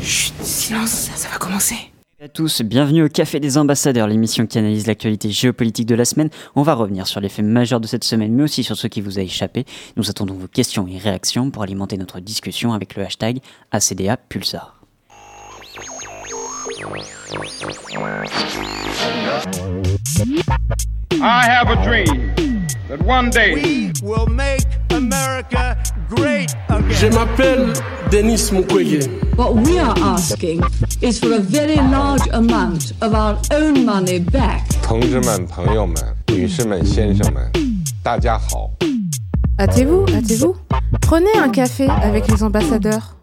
Chut, silence, ça va commencer. Bonjour à tous, bienvenue au Café des Ambassadeurs, l'émission qui analyse l'actualité géopolitique de la semaine. On va revenir sur les faits majeurs de cette semaine, mais aussi sur ce qui vous a échappé. Nous attendons vos questions et réactions pour alimenter notre discussion avec le hashtag ACDA Pulsar. I have a dream that one day We will make America great again. Je m'appelle Denis Mukwege. What we are asking is for a very large amount of our own money back. 同志们、朋友们、女士们、先生们，大家好。 Hâtez-vous, hâtez-vous. Prenez un café avec les ambassadeurs.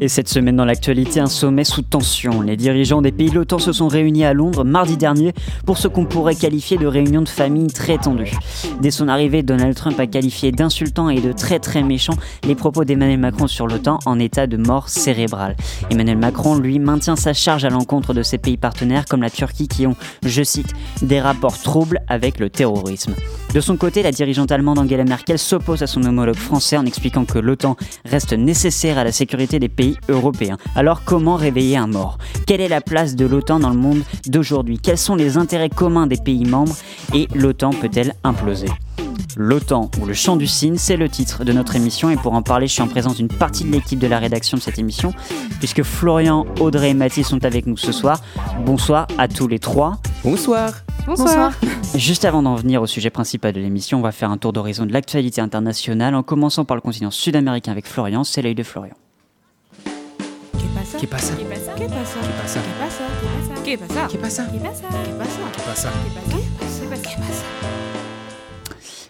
Et cette semaine dans l'actualité, un sommet sous tension. Les dirigeants des pays de l'OTAN se sont réunis à Londres mardi dernier pour ce qu'on pourrait qualifier de réunion de famille très tendue. Dès son arrivée, Donald Trump a qualifié d'insultant et de très très méchant les propos d'Emmanuel Macron sur l'OTAN en état de mort cérébrale. Emmanuel Macron, lui, maintient sa charge à l'encontre de ses pays partenaires comme la Turquie qui ont, je cite, des rapports troubles avec le terrorisme. De son côté, la dirigeante allemande Angela Merkel s'oppose à son homologue français en expliquant que l'OTAN reste nécessaire à la sécurité des pays européens. Alors comment réveiller un mort? Quelle est la place de l'OTAN dans le monde d'aujourd'hui? Quels sont les intérêts communs des pays membres? Et l'OTAN peut-elle imploser? L'OTAN ou le chant du cygne, c'est le titre de notre émission et pour en parler, je suis en présence d'une partie de l'équipe de la rédaction de cette émission puisque Florian, Audrey et Mathis sont avec nous ce soir. Bonsoir à tous les trois. Bonsoir. Bonsoir. Juste avant d'en venir au sujet principal de l'émission, on va faire un tour d'horizon de l'actualité internationale en commençant par le continent sud-américain avec Florian, c'est l'œil de Florian.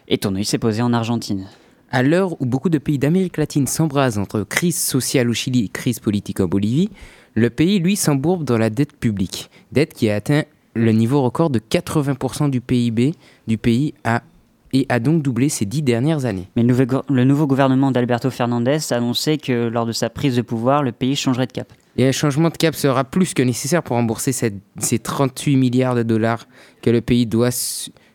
Et ton œil s'est posé en Argentine. À l'heure où beaucoup de pays d'Amérique latine s'embrasent entre crise sociale au Chili et crise politique en Bolivie, le pays, lui, s'embourbe dans la dette publique. Dette qui a atteint le niveau record de 80% du PIB du pays a- et a donc doublé ces dix dernières années. Mais le nouveau, gouvernement d'Alberto Fernandez a annoncé que lors de sa prise de pouvoir, le pays changerait de cap. Et un changement de cap sera plus que nécessaire pour rembourser cette- ces 38 milliards de dollars que le pays doit,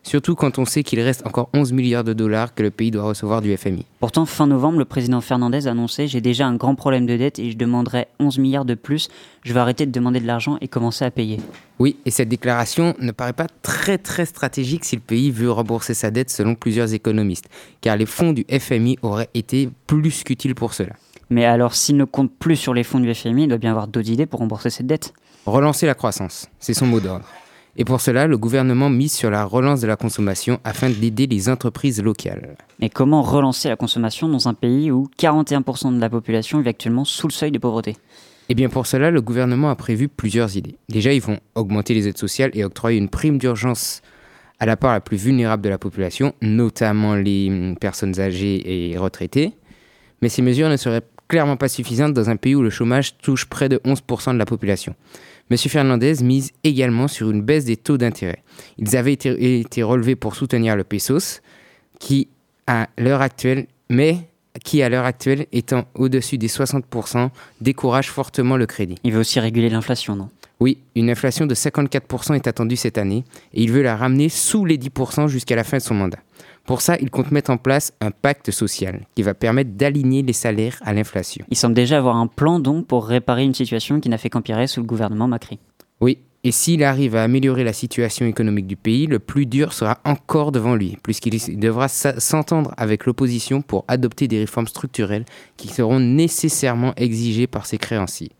surtout quand on sait qu'il reste encore 11 milliards de dollars que le pays doit recevoir du FMI. Pourtant, fin novembre, le président Fernandez a annoncé J'ai déjà un grand problème de dette et je demanderai 11 milliards de plus. Je vais arrêter de demander de l'argent et commencer à payer. Oui, et cette déclaration ne paraît pas très très stratégique si le pays veut rembourser sa dette selon plusieurs économistes, car les fonds du FMI auraient été plus qu'utiles pour cela. Mais alors, s'il ne compte plus sur les fonds du FMI, il doit bien avoir d'autres idées pour rembourser cette dette. Relancer la croissance, c'est son mot d'ordre. Et pour cela, le gouvernement mise sur la relance de la consommation afin d'aider les entreprises locales. Mais comment relancer la consommation dans un pays où 41% de la population vit actuellement sous le seuil de pauvreté? Eh bien pour cela, le gouvernement a prévu plusieurs idées. Déjà, ils vont augmenter les aides sociales et octroyer une prime d'urgence à la part la plus vulnérable de la population, notamment les personnes âgées et retraitées. Mais ces mesures ne seraient clairement pas suffisantes dans un pays où le chômage touche près de 11% de la population. Monsieur Fernandez mise également sur une baisse des taux d'intérêt. Ils avaient été, été relevés pour soutenir le pesos, qui à l'heure actuelle, mais qui à l'heure actuelle étant au-dessus des 60%, décourage fortement le crédit. Il veut aussi réguler l'inflation, non? Oui, une inflation de 54% est attendue cette année et il veut la ramener sous les 10% jusqu'à la fin de son mandat. Pour ça, il compte mettre en place un pacte social qui va permettre d'aligner les salaires à l'inflation. Il semble déjà avoir un plan donc pour réparer une situation qui n'a fait qu'empirer sous le gouvernement Macri. Oui, et s'il arrive à améliorer la situation économique du pays, le plus dur sera encore devant lui, puisqu'il devra s'entendre avec l'opposition pour adopter des réformes structurelles qui seront nécessairement exigées par ses créanciers.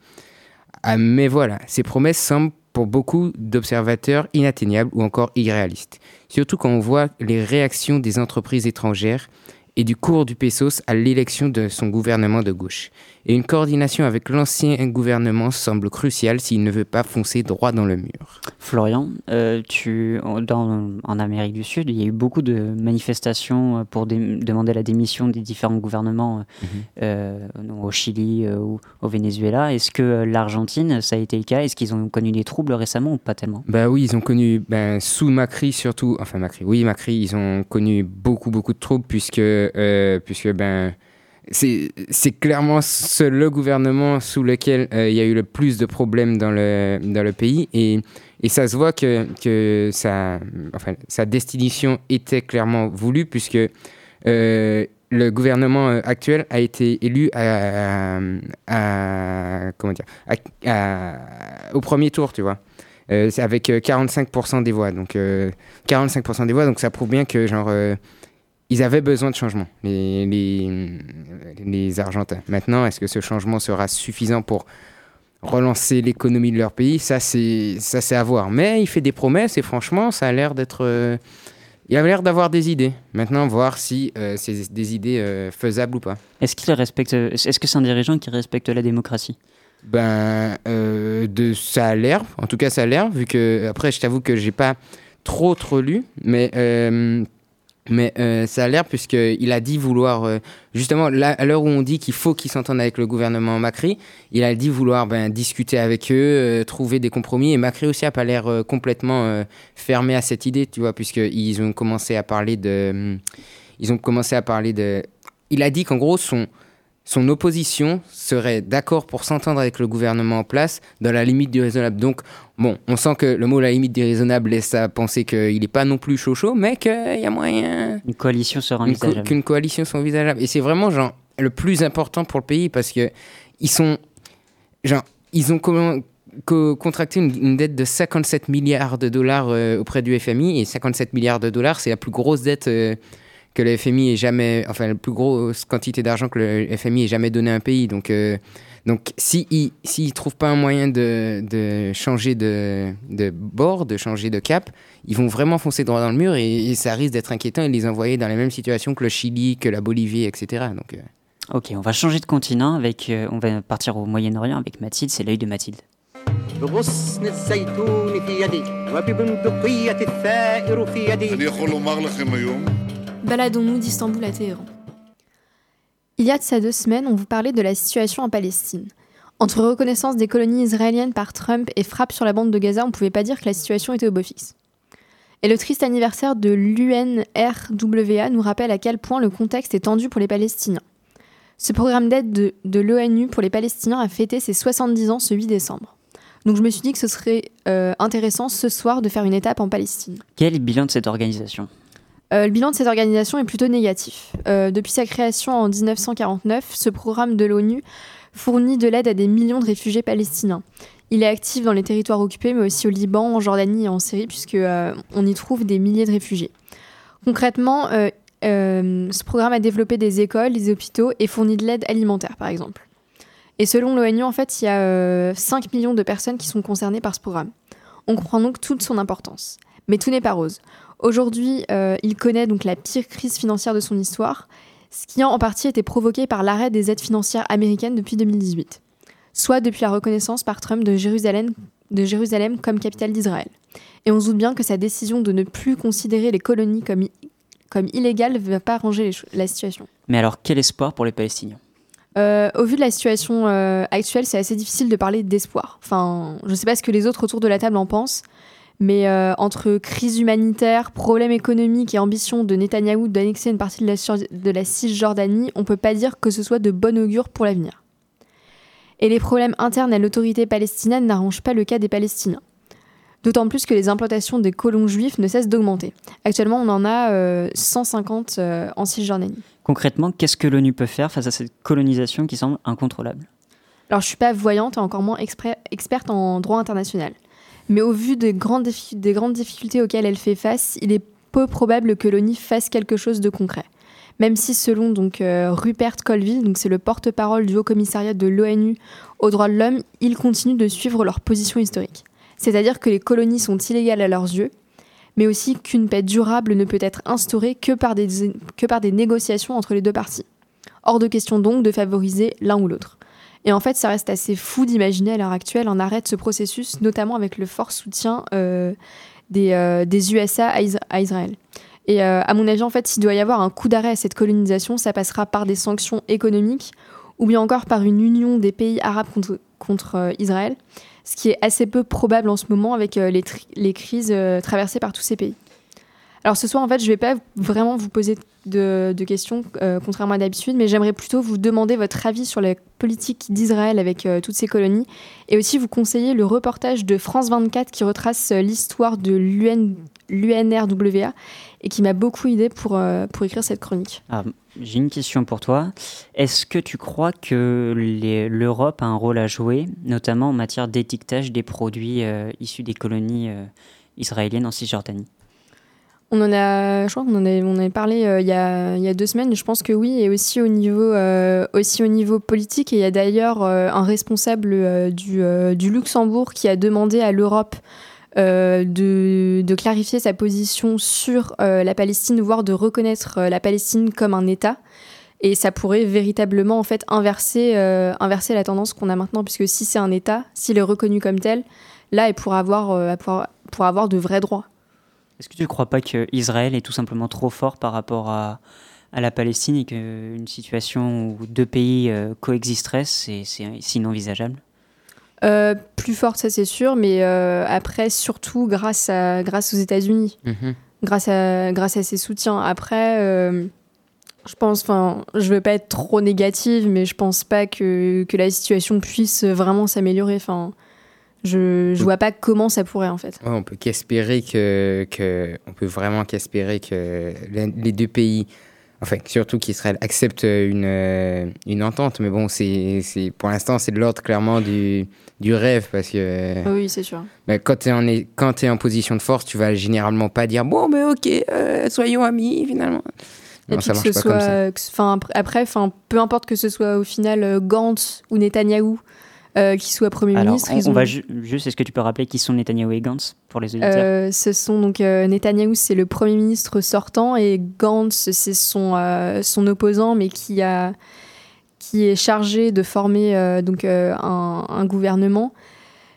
Ah, mais voilà, ces promesses semblent pour beaucoup d'observateurs inatteignables ou encore irréalistes. Surtout quand on voit les réactions des entreprises étrangères et du cours du pesos à l'élection de son gouvernement de gauche. Et une coordination avec l'ancien gouvernement semble cruciale s'il ne veut pas foncer droit dans le mur. Florian, euh, tu, dans, en Amérique du Sud, il y a eu beaucoup de manifestations euh, pour demander la démission des différents gouvernements euh, euh, au Chili ou au Venezuela. Est-ce que l'Argentine, ça a été le cas? Est-ce qu'ils ont connu des troubles récemment ou pas tellement? Bah oui, ils ont connu, ben, sous Macri surtout, enfin Macri, oui Macri, ils ont connu beaucoup beaucoup de troubles puisque, euh, puisque ben, c'est clairement le gouvernement sous lequel euh, il y a eu le plus de problèmes dans le, dans le pays et, et ça se voit que, que sa, enfin, sa destination était clairement voulue puisque euh, le gouvernement actuel a été élu à, comment dire, au premier tour, tu vois. Euh, avec euh, 45% des voix. Donc, euh, 45% des voix, donc ça prouve bien que, genre, ils avaient besoin de changement, les, les, les Argentins. Maintenant, est-ce que ce changement sera suffisant pour relancer l'économie de leur pays? Ça, c'est ça, c'est à voir. Mais il fait des promesses et franchement, ça a l'air d'être. euh, il a l'air d'avoir des idées. Maintenant, voir si euh, c'est des idées euh, faisables ou pas. Est-ce qu'il respecte Est-ce que c'est un dirigeant qui respecte la démocratie? Ben, euh, de, ça a l'air. En tout cas, ça a l'air. Vu que après, je t'avoue que j'ai pas trop trop lu, mais mais euh, ça a l'air puisqu'il a dit vouloir euh, justement à l'heure où on dit qu'il faut qu'il s'entende avec le gouvernement Macri, il a dit vouloir ben, discuter avec eux, euh, trouver des compromis. Et Macri aussi a pas l'air complètement fermé à cette idée, tu vois, puisqu'ils ont commencé à parler de, ils ont commencé à parler de. Il a dit qu'en gros son son opposition serait d'accord pour s'entendre avec le gouvernement en place dans la limite du raisonnable. Donc, bon, on sent que le mot la limite du raisonnable laisse à penser qu'il n'est pas non plus chaud chaud, mais qu'il y a moyen Une coalition co- envisageable. qu'une coalition soit envisageable. Et c'est vraiment genre le plus important pour le pays parce que ils sont genre ils ont comment- co- contracté une, une dette de 57 milliards de dollars euh, auprès du FMI et 57 milliards de dollars c'est la plus grosse dette euh, que le FMI ait jamais, enfin, la plus grosse quantité d'argent que le FMI ait jamais donné à un pays. Donc, euh, donc s'ils si ne si trouvent pas un moyen de, changer de, bord, de changer de cap, ils vont vraiment foncer droit dans le mur et, ça risque d'être inquiétant et de les envoyer dans la même situation que le Chili, que la Bolivie, etc. Donc. Euh. Ok, on va changer de continent, avec, euh, on va partir au Moyen-Orient avec Mathilde, c'est l'œil de Mathilde. الزيتون في يدي وببندقية الثائر في يدي مغلق اليوم Baladons-nous d'Istanbul à Téhéran. Il y a de ça deux semaines, on vous parlait de la situation en Palestine. Entre reconnaissance des colonies israéliennes par Trump et frappe sur la bande de Gaza, on pouvait pas dire que la situation était au beau fixe. Et le triste anniversaire de l'UNRWA nous rappelle à quel point le contexte est tendu pour les Palestiniens. Ce programme d'aide de, de l'ONU pour les Palestiniens a fêté ses 70 ans ce 8 décembre. Donc je me suis dit que ce serait euh, intéressant ce soir de faire une étape en Palestine. Quel est le bilan de cette organisation? Euh, le bilan de cette organisation est plutôt négatif. Euh, depuis sa création en 1949, ce programme de l'ONU fournit de l'aide à des millions de réfugiés palestiniens. Il est actif dans les territoires occupés, mais aussi au Liban, en Jordanie et en Syrie, puisque euh, y trouve des milliers de réfugiés. Concrètement, ce programme a développé des écoles, des hôpitaux et fournit de l'aide alimentaire, par exemple. Et selon l'ONU, en fait, il y a euh, 5 millions de personnes qui sont concernées par ce programme. On comprend donc toute son importance. Mais tout n'est pas rose. Aujourd'hui, euh, il connaît donc la pire crise financière de son histoire, ce qui a en partie été provoqué par l'arrêt des aides financières américaines depuis 2018, soit depuis la reconnaissance par Trump de Jérusalem, de Jérusalem comme capitale d'Israël. Et on se doute bien que sa décision de ne plus considérer les colonies comme, comme illégales ne va pas arranger la situation. Mais alors, quel espoir pour les Palestiniens? Euh, au vu de la situation euh, actuelle, c'est assez difficile de parler d'espoir. Enfin, je ne sais pas ce que les autres autour de la table en pensent, mais euh, entre crise humanitaire, problèmes économiques et ambition de Netanyahou d'annexer une partie de la, sur- de la Cisjordanie, on ne peut pas dire que ce soit de bon augure pour l'avenir. Et les problèmes internes à l'autorité palestinienne n'arrangent pas le cas des Palestiniens. D'autant plus que les implantations des colons juifs ne cessent d'augmenter. Actuellement, on en a euh, 150 euh, en Cisjordanie. Concrètement, qu'est-ce que l'ONU peut faire face à cette colonisation qui semble incontrôlable? Alors, je suis pas voyante et encore moins experte en droit international. Mais au vu des grandes, diffi- des grandes difficultés auxquelles elle fait face, il est peu probable que l'ONU fasse quelque chose de concret. Même si, selon donc, euh, Rupert Colville, c'est le porte-parole du Haut Commissariat de l'ONU aux droits de l'homme, ils continuent de suivre leur position historique. C'est-à-dire que les colonies sont illégales à leurs yeux, mais aussi qu'une paix durable ne peut être instaurée que par des négociations entre les deux parties. Hors de question donc de favoriser l'un ou l'autre. Et en fait, ça reste assez fou d'imaginer à l'heure actuelle un arrêt de ce processus, notamment avec le fort soutien euh, des, euh, des USA à, Is- à Israël. Et euh, à mon avis, en fait, s'il doit y avoir un coup d'arrêt à cette colonisation, ça passera par des sanctions économiques ou bien encore par une union des pays arabes contre, Israël, ce qui est assez peu probable en ce moment avec les, les crises traversées par tous ces pays. Alors ce soir, en fait, je ne vais pas vraiment vous poser de, questions, euh, contrairement à d'habitude, mais j'aimerais plutôt vous demander votre avis sur la politique d'Israël avec euh, toutes ces colonies, et aussi vous conseiller le reportage de France 24 qui retrace euh, l'histoire de l'UN l'UNRWA et qui m'a beaucoup aidé pour, écrire cette chronique. Ah, j'ai une question pour toi. Est-ce que tu crois que l'Europe a un rôle à jouer, notamment en matière d'étiquetage des produits issus des colonies israéliennes en Cisjordanie? On en a, parlé il, y a, deux semaines. Je pense que oui, et aussi au niveau, euh, politique. Il y a d'ailleurs euh, un responsable euh, du, Luxembourg qui a demandé à l'Europe de, de clarifier sa position sur la Palestine, voire de reconnaître la Palestine comme un État. Et ça pourrait véritablement inverser, la tendance qu'on a maintenant, puisque si c'est un État, s'il est reconnu comme tel, là, il pourra avoir, pourra avoir de vrais droits. Est-ce que tu ne crois pas qu'Israël est tout simplement trop fort par rapport à, à la Palestine et qu'une situation où deux pays euh, coexisteraient, c'est inenvisageable? Euh, plus forte, ça c'est sûr, mais euh, après, surtout grâce, à, grâce aux États-Unis, Mhm. grâce à, grâce à ses soutiens. Après, euh, je pense, enfin, je veux pas être trop négative, mais je pense pas que, que la situation puisse vraiment s'améliorer. Enfin, je, je vois pas comment ça pourrait en fait. Ouais, on peut qu'espérer que, que, on peut vraiment qu'espérer que les deux pays, enfin surtout qu'Israël accepte une, euh, une entente. Mais bon, c'est, c'est, pour l'instant, c'est de l'ordre clairement du, du rêve parce que Oui, c'est sûr. ben, quand tu es en, quand position de force, tu vas généralement pas dire bon, mais ok, euh, soyons amis finalement. Et Non, puis que ce soit, enfin après- enfin peu importe que ce soit au final euh, Gantz ou Netanyahou euh, qui soit premier Alors, ministre, on, ils on ont- va ju- juste, est-ce que tu peux rappeler qui sont Netanyahu et Gantz pour les auditeurs? Euh, ce sont donc euh, Netanyahou, c'est le premier ministre sortant, et Gantz, c'est son, euh, son opposant, mais qui, a, qui est chargé de former donc, un, un gouvernement.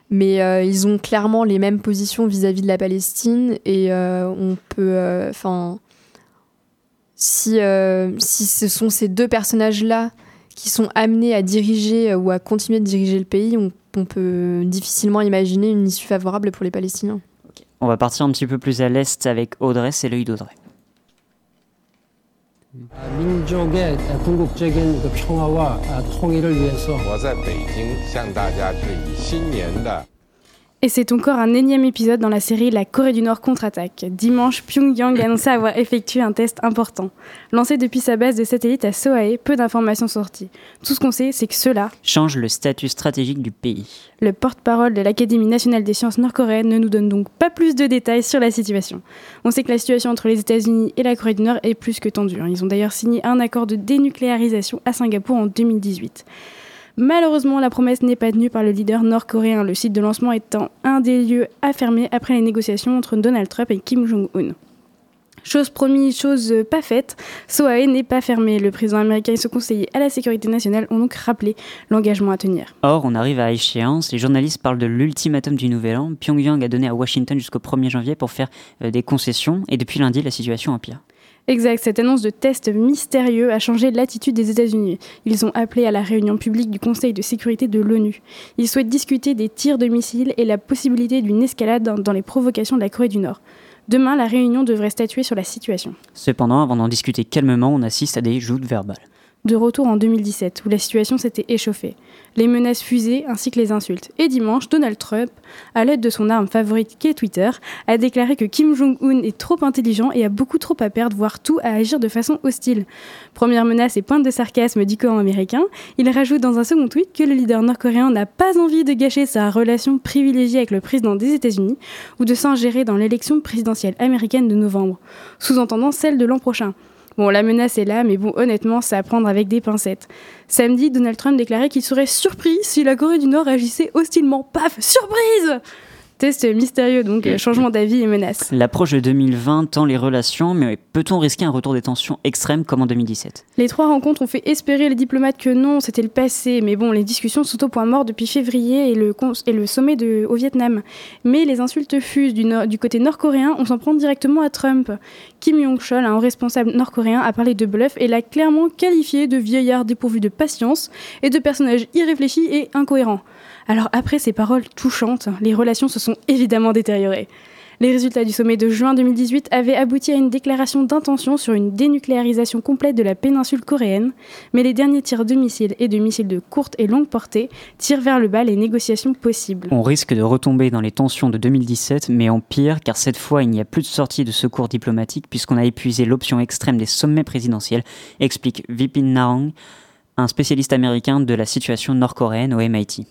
Mais ils ont clairement les mêmes positions vis-à-vis de la Palestine, et on peut. Enfin. si, si ce sont ces deux personnages-là qui sont amenés à diriger euh, ou à continuer de diriger le pays, on, on peut difficilement imaginer une issue favorable pour les Palestiniens. On va partir un petit peu plus à l'est avec Audrey, c'est l'œil d'Audrey. 민 Et c'est encore un énième épisode dans la série La Corée du Nord contre-attaque. Dimanche, Pyongyang annonçait avoir effectué un test important. Lancé depuis sa base de satellite à Sohae, peu d'informations sorties. Tout ce qu'on sait, c'est que cela, Change le statut stratégique du pays. le porte-parole de l'Académie nationale des sciences nord-coréennes, ne nous donne donc pas plus de détails sur la situation. On sait que la situation entre les États-Unis et la Corée du Nord est plus que tendue. hein. Ils ont d'ailleurs signé un accord de dénucléarisation à Singapour en 2018. Malheureusement, la promesse n'est pas tenue par le leader nord-coréen, le site de lancement étant un des lieux à fermer après les négociations entre Donald Trump et Kim Jong-un. Chose promise, chose pas faite, Sohae n'est pas fermé. Le président américain et son conseiller à la sécurité nationale ont donc rappelé l'engagement à tenir. Or, on arrive à échéance, les journalistes parlent de l'ultimatum du Nouvel An. Pyongyang a donné à Washington jusqu'au 1er janvier pour faire euh, des concessions, et depuis lundi, la situation empire. Exact, cette annonce de test mystérieux a changé l'attitude des États-Unis. Ils ont appelé à la réunion publique du Conseil de sécurité de l'ONU. Ils souhaitent discuter des tirs de missiles et la possibilité d'une escalade dans, les provocations de la Corée du Nord. Demain, la réunion devrait statuer sur la situation. Cependant, avant d'en discuter calmement, on assiste à des joutes verbales. De retour en 2017, où la situation s'était échauffée. Les menaces fusées ainsi que les insultes. Et dimanche, Donald Trump, à l'aide de son arme favorite qu'est Twitter, a déclaré que Kim Jong-un est trop intelligent et a beaucoup trop à perdre, voire tout à agir de façon hostile. Première menace et pointe de sarcasme du américain, il rajoute dans un second tweet que le leader nord-coréen n'a pas envie de gâcher sa relation privilégiée avec le président des États-Unis ou de s'ingérer dans l'élection présidentielle américaine de novembre, sous-entendant celle de l'an prochain. Bon, la menace est là, mais bon, honnêtement, c'est à prendre avec des pincettes. Samedi, Donald Trump déclarait qu'il serait surpris si la Corée du Nord agissait hostilement. Paf Surprise Test mystérieux, donc changement d'avis et menace. L'approche de 2020 tend les relations, mais peut-on risquer un retour des tensions extrêmes comme en 2017 Les trois rencontres ont fait espérer les diplomates que non, c'était le passé. Mais bon, les discussions sont au point mort depuis février et le, et le sommet de, au Vietnam. Mais les insultes fusent du, côté nord-coréen, on s'en prend directement à Trump. Kim Jong-chol, un responsable nord-coréen, a parlé de bluff et l'a clairement qualifié de vieillard dépourvu de patience et de personnage irréfléchi et incohérent. Alors après ces paroles touchantes, les relations se sont évidemment détériorées. Les résultats du sommet de juin 2018 avaient abouti à une déclaration d'intention sur une dénucléarisation complète de la péninsule coréenne, mais les derniers tirs de missiles et de missiles de courte et longue portée tirent vers le bas les négociations possibles. On risque de retomber dans les tensions de 2017, mais en pire, car cette fois il n'y a plus de sortie de secours diplomatique puisqu'on a épuisé l'option extrême des sommets présidentiels, explique Vipin Narang, un spécialiste américain de la situation nord-coréenne au MIT.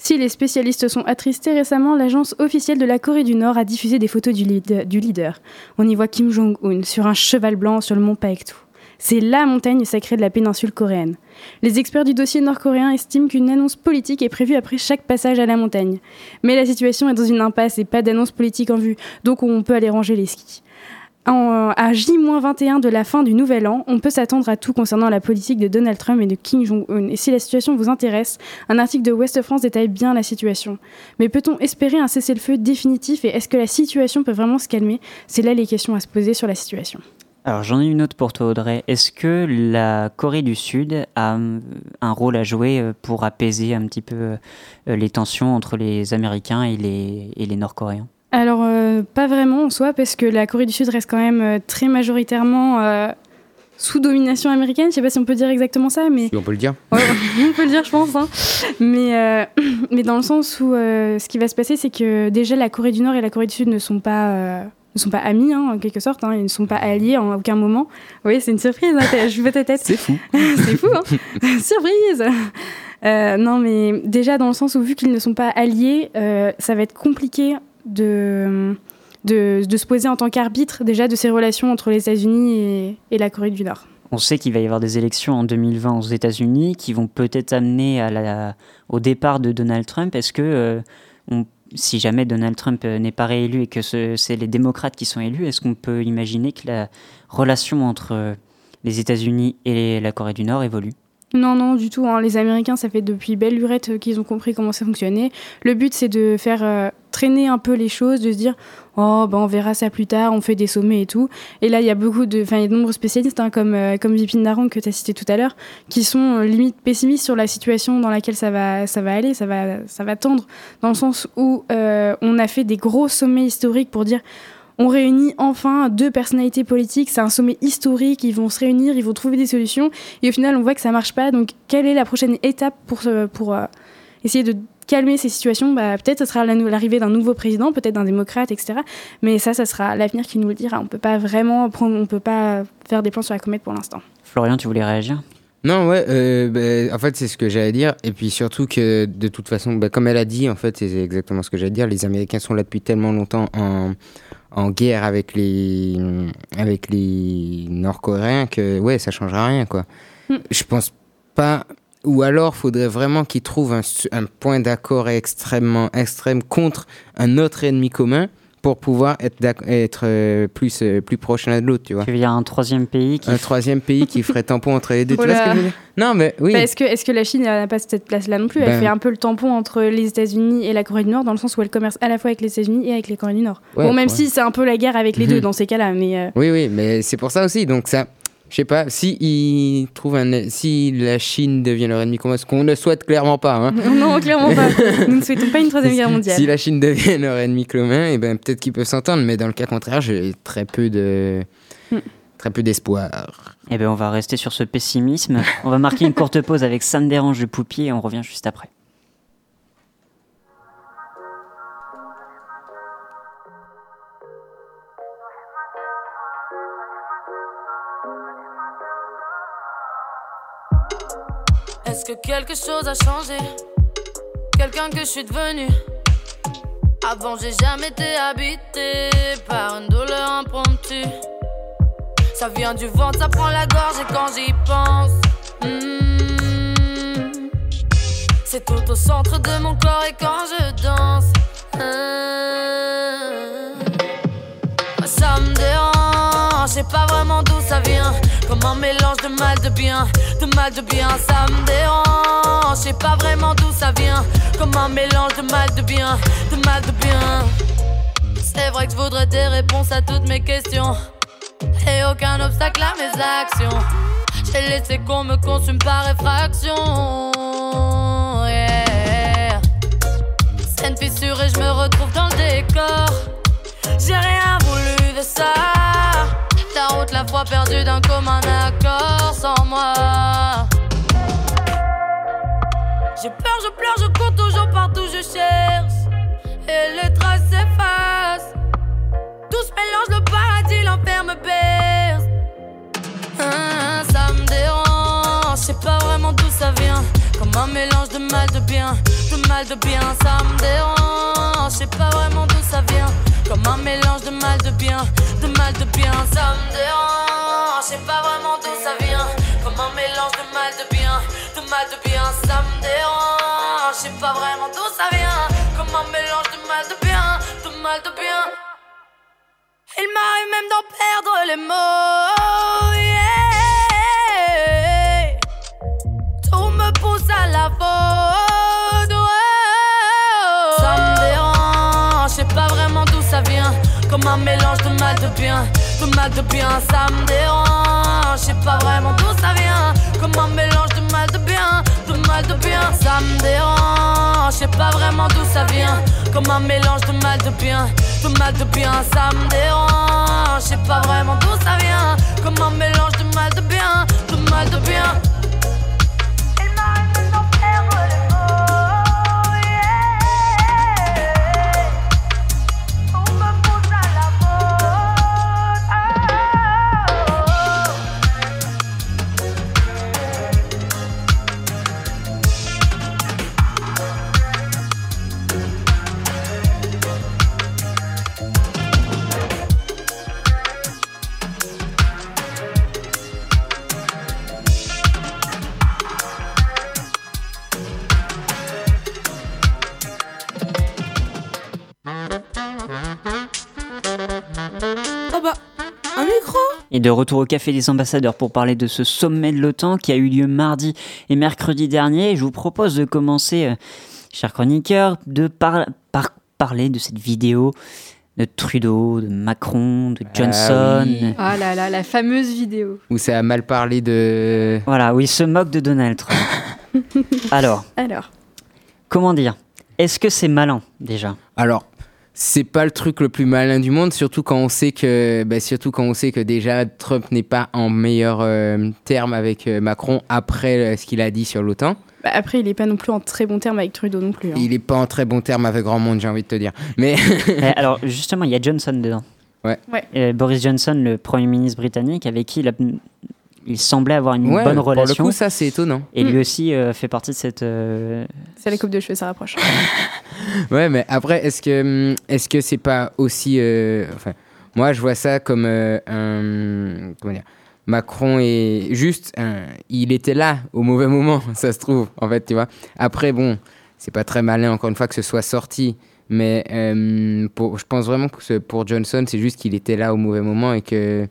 Si les spécialistes sont attristés récemment, l'agence officielle de la Corée du Nord a diffusé des photos du, lead- du leader. On y voit Kim Jong-un sur un cheval blanc sur le mont Paektu. C'est la montagne sacrée de la péninsule coréenne. Les experts du dossier nord-coréen estiment qu'une annonce politique est prévue après chaque passage à la montagne. Mais la situation est dans une impasse et pas d'annonce politique en vue, donc on peut aller ranger les skis. En- à J-21 de la fin du nouvel an, on peut s'attendre à tout concernant la politique de Donald Trump et de Kim Jong-un. Et si la situation vous intéresse, un article de Ouest France détaille bien la situation. Mais peut-on espérer un cessez-le-feu définitif et est-ce que la situation peut vraiment se calmer? C'est là les questions à se poser sur la situation. Alors j'en ai une autre pour toi Audrey. Est-ce que la Corée du Sud a euh, un rôle à jouer euh, pour apaiser un petit peu euh, les tensions entre les Américains et les Nord-Coréens? Alors, euh, pas vraiment en soi, parce que la Corée du Sud reste quand même euh, très majoritairement euh, sous domination américaine. Je sais pas si on peut dire exactement ça, mais Si on peut le dire. Ouais, on peut le dire, je pense. hein. Mais, mais dans le sens où ce qui va se passer, c'est que déjà la Corée du Nord et la Corée du Sud ne sont pas, ne sont pas amis, hein, en quelque sorte. hein. Ils ne sont pas alliés en aucun moment. Oui, c'est une surprise. hein, je vois ta tête. C'est fou. c'est fou, hein Surprise Euh, Non, mais déjà dans le sens où vu qu'ils ne sont pas alliés, euh, ça va être compliqué de, de, de se poser en tant qu'arbitre déjà de ces relations entre les États-Unis et, et la Corée du Nord. On sait qu'il va y avoir des élections en 2020 aux États-Unis qui vont peut-être amener à la, au départ de Donald Trump. Est-ce que, euh, on- si jamais Donald Trump euh, n'est pas réélu et que ce- c'est les démocrates qui sont élus, est-ce qu'on peut imaginer que la relation entre euh, les États-Unis et la Corée du Nord évolue? Non, non, du tout. hein. Les Américains, ça fait depuis belle lurette qu'ils ont compris comment ça fonctionnait. Le but, c'est de faire euh, traîner un peu les choses, de se dire oh, ben, on verra ça plus tard, on fait des sommets et tout. Et là, il y a beaucoup de, enfin, de nombreux spécialistes, hein, comme, euh, comme Vipin Narang que tu as cité tout à l'heure, qui sont euh, limite pessimistes sur la situation dans laquelle ça va, ça va aller, ça va, ça va tendre, dans le sens où euh, on a fait des gros sommets historiques pour dire on réunit enfin deux personnalités politiques, c'est un sommet historique, ils vont se réunir, ils vont trouver des solutions, et au final on voit que ça marche pas, donc quelle est la prochaine étape pour, pour euh, essayer de calmer ces situations bah, Peut-être ce sera l'arrivée d'un nouveau président, peut-être d'un démocrate, etc. Mais ça, ça sera l'avenir qui nous le dira. On peut pas vraiment prendre, on peut pas faire des plans sur la comète pour l'instant. Florian, tu voulais réagir? Non, ouais, euh, bah, en fait, c'est ce que j'allais dire. Et puis surtout que, de toute façon, bah, comme elle a dit, en fait, c'est exactement ce que j'allais dire. Les Américains sont là depuis tellement longtemps en, en guerre avec les, avec les Nord-Coréens que, ouais, ça changera rien, quoi. Hmm. Je pense pas. Ou alors, faudrait vraiment qu'ils trouvent un, point d'accord extrêmement extrême contre un autre ennemi commun pour pouvoir être, être euh, plus, euh, plus proche l'un de l'autre, tu vois. Il y a un troisième pays qui Un troisième pays qui ferait tampon entre les deux. Tu vois ce que là. je veux dire? Non, mais oui. Bah, est-ce, que, est-ce que la Chine n'a pas cette place-là non plus? Elle Ben. fait un peu le tampon entre les États-Unis et la Corée du Nord, dans le sens où elle commerce à la fois avec les États-Unis et avec les Corées du Nord. Ouais, bon, même ouais. si c'est un peu la guerre avec les Mhm. deux dans ces cas-là, mais. euh, Oui, oui, mais c'est pour ça aussi. Donc ça, je sais pas, si ils trouvent un, si la Chine devient leur ennemi commun, ce qu'on ne souhaite clairement pas. Hein. non, clairement pas. Nous ne souhaitons pas une troisième guerre mondiale. Si la Chine devient leur ennemi commun, et ben peut-être qu'ils peuvent s'entendre, mais dans le cas contraire, j'ai très peu de, Hmm. très peu d'espoir. Eh bien, on va rester sur ce pessimisme. On va marquer une courte pause avec Ça me dérange de Poupier et on revient juste après. Est-ce que quelque chose a changé? Quelqu'un que je suis devenu? Avant j'ai jamais été habité par une douleur impromptue. Ça vient du ventre, ça prend la gorge et quand j'y pense hmm, C'est tout au centre de mon corps et quand je danse hmm, Ça me dérange, je sais pas vraiment d'où ça vient Comme un mélange de mal de bien, de mal de bien Ça me dérange, je sais pas vraiment d'où ça vient. Comme un mélange de mal de bien, de mal de bien. C'est vrai que je voudrais des réponses à toutes mes questions. Et aucun obstacle à mes actions. J'ai laissé qu'on me consume par effraction. Yeah. Scène fissurée, je me retrouve dans le décor. J'ai rien voulu de ça. Ta route la fois perdue d'un commun accord sans moi. J'ai peur, je pleure, je cours toujours partout, je cherche. Et les traces s'effacent. Tout se mélange, le paradis, l'enfer me berce. Ah, ça me dérange, je sais pas vraiment d'où ça vient. Comme un mélange de mal de bien, de mal de bien, ça me dérange. Je sais pas vraiment d'où ça vient. Comme un mélange de mal de bien, de mal de bien, ça me dérange. Je sais pas vraiment d'où ça vient. Comme un mélange de mal de bien, de mal de bien, ça me dérange. Je sais pas vraiment d'où ça vient. Comme un mélange de mal de bien, de mal de bien. Il m'arrive même d'en perdre les mots. yeah. Tout me pousse à la faute. Mélange de mal de bien, de mal de bien. Ça me dérange, je sais pas vraiment d'où ça vient. Comme un mélange de mal de bien, de mal de bien. Ça me dérange, je sais pas vraiment d'où ça vient. Comme un mélange de mal de bien, de mal de bien. Ça me dérange, je sais pas vraiment d'où ça vient. Comme un mélange de mal de bien, de mal de bien. Et de retour au Café des Ambassadeurs pour parler de ce sommet de l'OTAN qui a eu lieu mardi et mercredi dernier. Je vous propose de commencer, euh, chers chroniqueurs, de par- par- parler de cette vidéo de Trudeau, de Macron, de Johnson. oui. Ah là là, la fameuse vidéo. Où ça a mal parlé de. Voilà, où il se moque de Donald Trump. Alors, Alors, comment dire? Est-ce que c'est malin déjà? Alors, c'est pas le truc le plus malin du monde, surtout quand on sait que, bah, surtout quand on sait que déjà Trump n'est pas en meilleur euh, terme avec euh, Macron après euh, ce qu'il a dit sur l'OTAN. bah après, il est pas non plus en très bon terme avec Trudeau non plus. hein. Il est pas en très bon terme avec grand monde, j'ai envie de te dire. Mais Alors, justement, il y a Johnson dedans. Ouais. Ouais. Euh, Boris Johnson, le Premier ministre britannique, avec qui il, a- il semblait avoir une ouais, bonne pour relation. le coup, ça c'est étonnant. Et lui aussi euh, fait partie de cette. euh, C'est la coupe de cheveux, ça rapproche. Ouais, mais après, est-ce que hum, est-ce que c'est pas aussi, euh, enfin, moi je vois ça comme euh, un, comment dire, Macron est juste, un- il était là au mauvais moment, ça se trouve, en fait, tu vois. Après, bon, c'est pas très malin encore une fois que ce soit sorti, mais euh, pour, je pense vraiment que pour Johnson, c'est juste qu'il était là au mauvais moment et que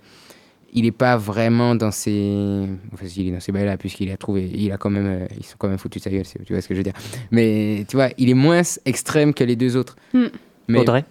il est pas vraiment dans ses, enfin, il est dans ses bails là puisqu'il a trouvé, il a quand même, euh, ils sont quand même foutus de sa gueule, tu vois ce que je veux dire. Mais tu vois, il est moins extrême que les deux autres. Hmm. Mais Audrey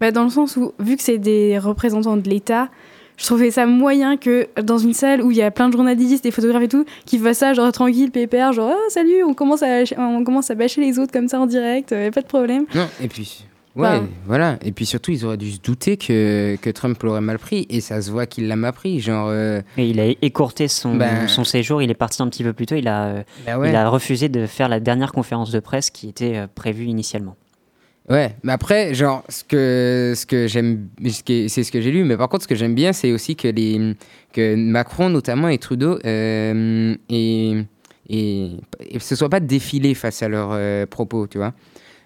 Bah, dans le sens où, vu que c'est des représentants de l'État, je trouvais ça moyen que dans une salle où il y a plein de journalistes, des photographes et tout, qui fassent ça genre tranquille, pépère, genre oh, salut, on commence, à, on commence à bâcher les autres comme ça en direct, euh, y a pas de problème. non, et puis. Ouais, Enfin- voilà. Et puis surtout, ils auraient dû se douter que, que Trump l'aurait mal pris. Et ça se voit qu'il l'a mal pris. Genre. euh, Et il a écourté son, Ben- son séjour, il est parti un petit peu plus tôt, il a, euh, ouais. il a refusé de faire la dernière conférence de presse qui était euh, prévue initialement. Ouais, mais après, genre, ce que, ce que j'aime, c'est ce que j'ai lu, mais par contre, ce que j'aime bien, c'est aussi que, les, que Macron, notamment, et Trudeau, euh, et, et, et ce soit pas défilé face à leurs euh, propos, tu vois.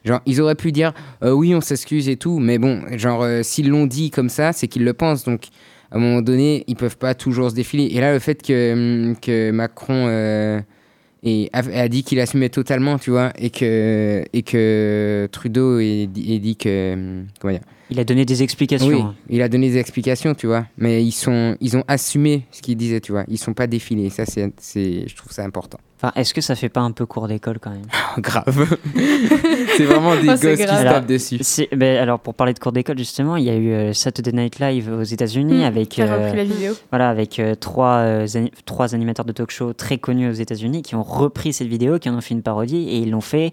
Genre, ils auraient pu dire, euh, oui, on s'excuse et tout, mais bon, genre, euh, s'ils l'ont dit comme ça, c'est qu'ils le pensent, donc, à un moment donné, ils peuvent pas toujours se défiler. Et là, le fait que, que Macron euh, et a, dit qu'il assumait totalement, tu vois, et que, et que Trudeau ait, dit- ait dit que. hum, Comment dire Il a donné des explications. Oui, hein. il a donné des explications, tu vois, mais ils, sont, ils ont assumé ce qu'ils disaient, tu vois. Ils sont pas défilés. Ça, c'est, je trouve ça important. Enfin, est-ce que ça fait pas un peu cours d'école quand même? Grave. c'est vraiment des Oh, gosses qui se grave. tapent dessus. Ben, alors pour parler de cours d'école justement, il y a eu euh, Saturday Night Live aux États-Unis Hmm, avec euh, la vidéo. voilà avec euh, trois euh, trois animateurs de talk-show très connus aux États-Unis qui ont repris cette vidéo, qui en ont fait une parodie et ils l'ont fait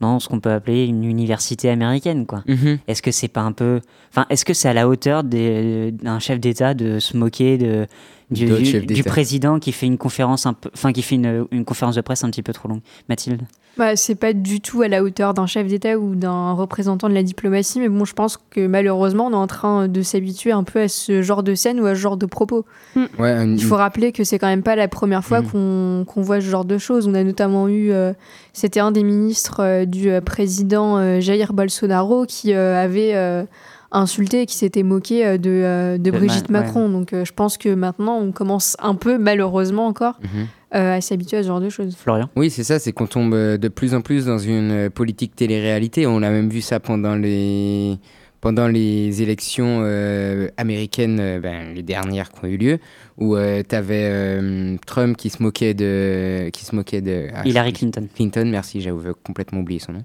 dans ce qu'on peut appeler une université américaine, quoi. Mhm. Est-ce que c'est pas un peu, enfin, est-ce que c'est à la hauteur d'un chef d'État de se moquer de du, président qui fait une conférence un peu, enfin, qui fait une, une conférence de presse un petit peu trop longue, Mathilde? Bah, c'est pas du tout à la hauteur d'un chef d'État ou d'un représentant de la diplomatie, mais bon, je pense que malheureusement, on est en train de s'habituer un peu à ce genre de scène ou à ce genre de propos. Ouais, un- Il faut rappeler que c'est quand même pas la première fois Mhm. qu'on qu'on voit ce genre de choses. On a notamment eu, euh, c'était un des ministres euh, du euh, président euh, Jair Bolsonaro qui euh, avait euh, insulté et qui s'était moqué euh, de, euh, de Brigitte Ma- ouais. Macron. Donc euh, je pense que maintenant, on commence un peu, malheureusement encore, Mhm. Euh, à s'habituer à ce genre de choses. Florian? Oui, c'est ça, c'est qu'on tombe euh, de plus en plus dans une euh, politique télé-réalité. On a même vu ça pendant les, pendant les élections euh, américaines, euh, ben, les dernières qui ont eu lieu, où tu avais Trump qui se moquait de. Qui se moquait de ah, Hillary je- Clinton. Clinton, merci, j'avais complètement oublié son nom.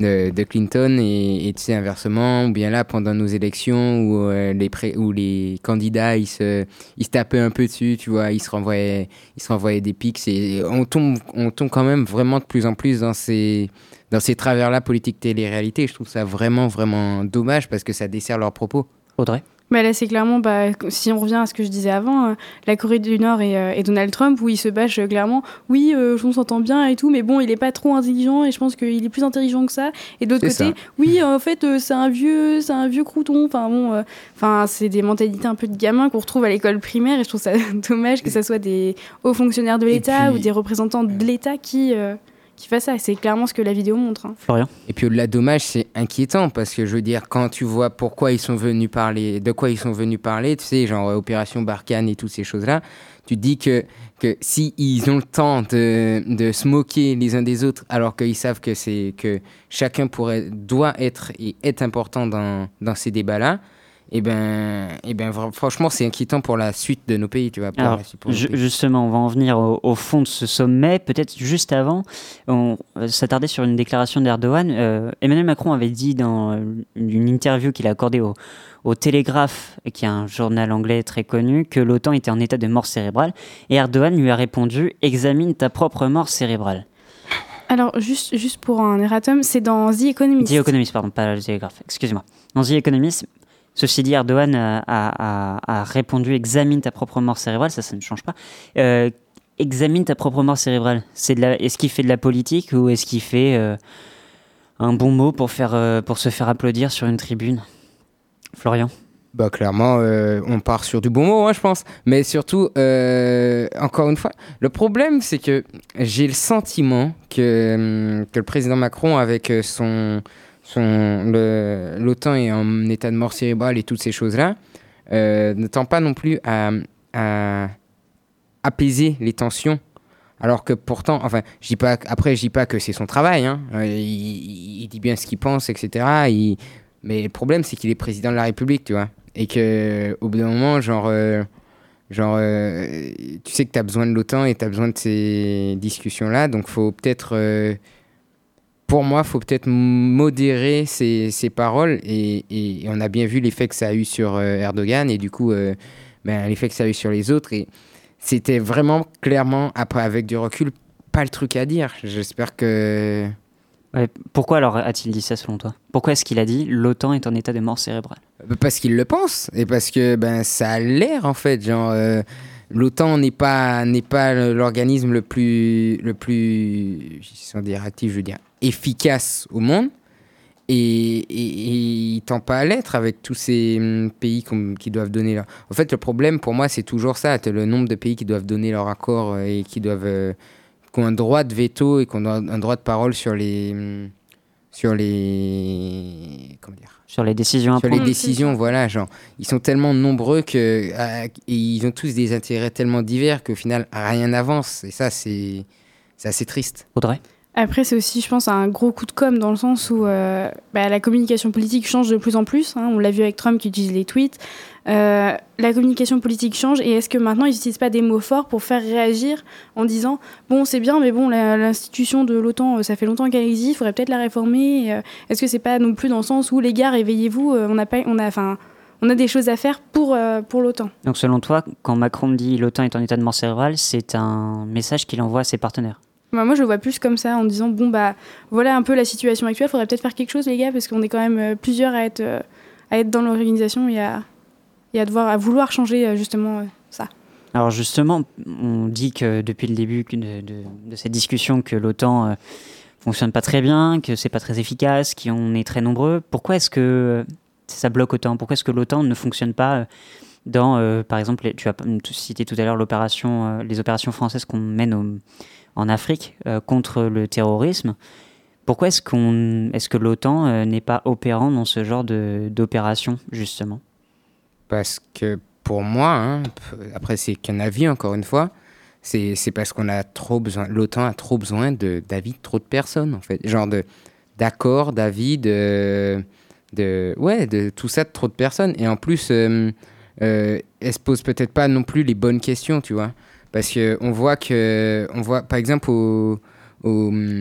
De, Clinton et tu sais inversement ou bien là pendant nos élections où euh, les pré- où les candidats ils se ils se tapaient un peu dessus tu vois ils se renvoyaient ils se renvoyaient des pics et on tombe on tombe quand même vraiment de plus en plus dans ces dans ces travers là politique télé-réalité. Je trouve ça vraiment vraiment dommage parce que ça dessert leurs propos. Audrey? Bah là, c'est clairement, bah, si on revient à ce que je disais avant, euh, la Corée du Nord et, euh, et Donald Trump, où ils se bâchent euh, clairement, oui, euh, on s'entend bien et tout, mais bon, il est pas trop intelligent et je pense qu'il est plus intelligent que ça. Et de l'autre côté, ça. oui, en fait, c'est un vieux, c'est un vieux crouton. Enfin bon, enfin, c'est des mentalités un peu de gamins qu'on retrouve à l'école primaire et je trouve ça dommage que ça soit des hauts fonctionnaires de l'État ou des représentants de l'État qui, qui fassent ça. C'est clairement ce que la vidéo montre. hein. Florian Et puis au-delà de dommage, c'est inquiétant parce que je veux dire, quand tu vois pourquoi ils sont venus parler, de quoi ils sont venus parler, tu sais, genre Opération Barkhane et toutes ces choses-là, tu te dis que, que si ils ont le temps de, de se moquer les uns des autres alors qu'ils savent que, c'est, que chacun pourrait, doit être et est important dans, dans ces débats-là, et ben, et ben vra- franchement, c'est inquiétant pour la suite de nos pays, tu vois. pour Alors, la suite pour nos ju- pays. justement, on va en venir au, au fond de ce sommet. Peut-être juste avant, on euh, s'attardait sur une déclaration d'Erdogan. Euh, Emmanuel Macron avait dit dans euh, une interview qu'il a accordée au, au Télégraphe, qui est un journal anglais très connu, que l'OTAN était en état de mort cérébrale. Et Erdogan lui a répondu Examine ta propre mort cérébrale. Alors, juste, juste pour un erratum, c'est dans The Economist. The Economist, pardon, pas le Télégraphe, excusez-moi. Dans The Economist, ceci dit, Erdogan a, a- répondu Examine ta propre mort cérébrale, ça, ça ne change pas. Euh, examine ta propre mort cérébrale. C'est de la, est-ce qu'il fait de la politique ou est-ce qu'il fait euh, un bon mot pour, faire, euh, pour se faire applaudir sur une tribune? Florian? Bah clairement, euh, on part sur du bon mot, hein, je pense. Mais surtout, euh, encore une fois, le problème, c'est que j'ai le sentiment que, hum, que le président Macron, avec euh, son, l'OTAN est en état de mort cérébrale et toutes ces choses-là, euh, ne tend pas non plus à, apaiser les tensions. Alors que pourtant, enfin, je dis pas, après, je dis pas que c'est son travail. Hein. Euh, il, dit bien ce qu'il pense, etc. Mais le problème, c'est qu'il est président de la République, tu vois. Et que au bout d'un moment, genre, euh, genre tu sais que tu as besoin de l'OTAN et tu as besoin de ces discussions-là. Donc, faut peut-être, pour moi, faut peut-être modérer ses, ses paroles. Et, et- on a bien vu l'effet que ça a eu sur euh, Erdogan et du coup, euh, ben, l'effet que ça a eu sur les autres. Et c'était vraiment clairement, après, avec du recul, pas le truc à dire. J'espère que. Ouais, Pourquoi alors a-t-il dit ça selon toi? Pourquoi est-ce qu'il a dit l'OTAN est en état de mort cérébrale? Parce qu'il le pense et parce que ben ça a l'air en fait genre euh, l'OTAN n'est pas n'est pas l'organisme le plus le plus sans dire actif je veux dire efficace au monde et, et- et il tend pas à l'être avec tous ces hum, pays qui doivent donner leur en fait le problème pour moi c'est toujours ça le nombre de pays qui doivent donner leur accord euh, et qui doivent euh, qui ont un droit de veto et qui ont un droit de parole sur les hum, sur les comment dire? Sur les décisions sur les décisions, voilà, genre, ils sont tellement nombreux que euh, et ils ont tous des intérêts tellement divers qu'au final rien n'avance. Et ça c'est c'est assez triste. Audrey? Après, c'est aussi, je pense, un gros coup de com' dans le sens où euh, bah, la communication politique change de plus en plus. hein. On l'a vu avec Trump qui utilise les tweets. Euh, la communication politique change et est-ce que maintenant ils n'utilisent pas des mots forts pour faire réagir en disant bon c'est bien mais bon l'institution de l'OTAN euh, ça fait longtemps qu'elle existe, il faudrait peut-être la réformer. est-ce que c'est pas non plus dans le sens où les gars réveillez-vous, on a des choses à faire pour pour l'OTAN. Donc selon toi, quand Macron dit l'OTAN est en état de mort cérébrale, c'est un message qu'il envoie à ses partenaires? Bah, moi, je le vois plus comme ça, en disant bon, bah voilà un peu la situation actuelle, faudrait peut-être faire quelque chose, les gars, parce qu'on est quand même euh, plusieurs à être, euh, à être dans l'organisation et à, à, devoir, à vouloir changer euh, justement ça. Alors justement, on dit que depuis le début de, de- cette discussion que l'OTAN fonctionne pas très bien, que c'est pas très efficace, qu'on est très nombreux. Pourquoi est-ce que ça bloque autant? Pourquoi est-ce que l'OTAN ne fonctionne pas dans, euh, par exemple, tu as cité tout à l'heure euh, les opérations françaises qu'on mène en Afrique euh, contre le terrorisme. Pourquoi est-ce qu'on, est-ce que l'OTAN n'est pas opérant dans ce genre de, d'opération justement? Parce que pour moi, hein, après c'est qu'un avis encore une fois, c'est parce qu'on a trop besoin, l'OTAN a trop besoin d'avis de trop de personnes en fait, genre de d'accords, d'avis, de de ouais, de tout ça de trop de personnes. Et en plus, elle se pose peut-être pas non plus les bonnes questions, tu vois, parce que on voit que on voit par exemple au-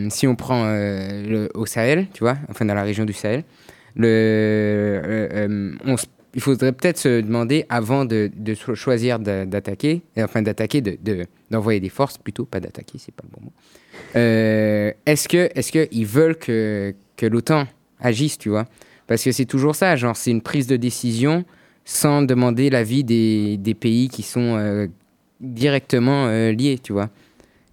si on prend euh, au Sahel, tu vois, enfin dans la région du Sahel, euh, euh, se- il faudrait peut-être se demander avant de, de cho- choisir d'a- d'attaquer, euh, enfin d'attaquer, de- de- d'envoyer des forces plutôt, pas d'attaquer, c'est pas le bon mot. Euh, est-ce que, est-ce que ils veulent que, que l'OTAN agisse, tu vois Parce que c'est toujours ça, genre c'est une prise de décision sans demander l'avis des, des pays qui sont euh, directement euh, liés, tu vois.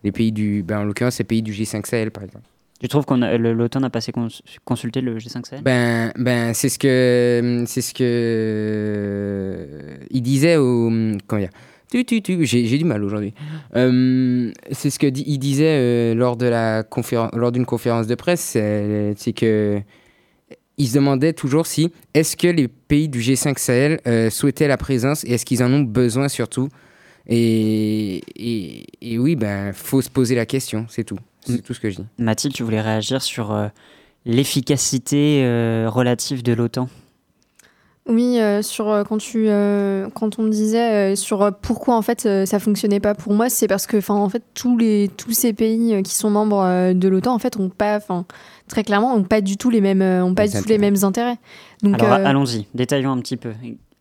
Les pays du, ben, en l'occurrence, les pays du G5 Sahel, par exemple. Tu trouves qu'on l'OTAN n'a pas assez cons- consulté le G5 Sahel? Ben, ben c'est ce que c'est ce que il disait au comment dire tu, tu, tu, j'ai du mal aujourd'hui. Euh, c'est ce que di- il disait euh, lors de la conférence lors d'une conférence de presse, c'est que il se demandait toujours si est-ce que les pays du G5 Sahel euh, souhaitaient la présence et est-ce qu'ils en ont besoin surtout? Et, et, et oui, ben faut se poser la question, c'est tout. C'est tout ce que je dis. Mathilde, tu voulais réagir sur euh, l'efficacité euh, relative de l'OTAN? Oui, euh, sur euh, quand tu euh, quand on me disait sur pourquoi en fait ça fonctionnait pas pour moi, c'est parce que enfin en fait tous les tous ces pays qui sont membres de l'OTAN en fait ont pas enfin très clairement ont pas du tout les mêmes ont pas Les du tout les intérêts. mêmes intérêts. Donc Alors allons-y, détaillons un petit peu.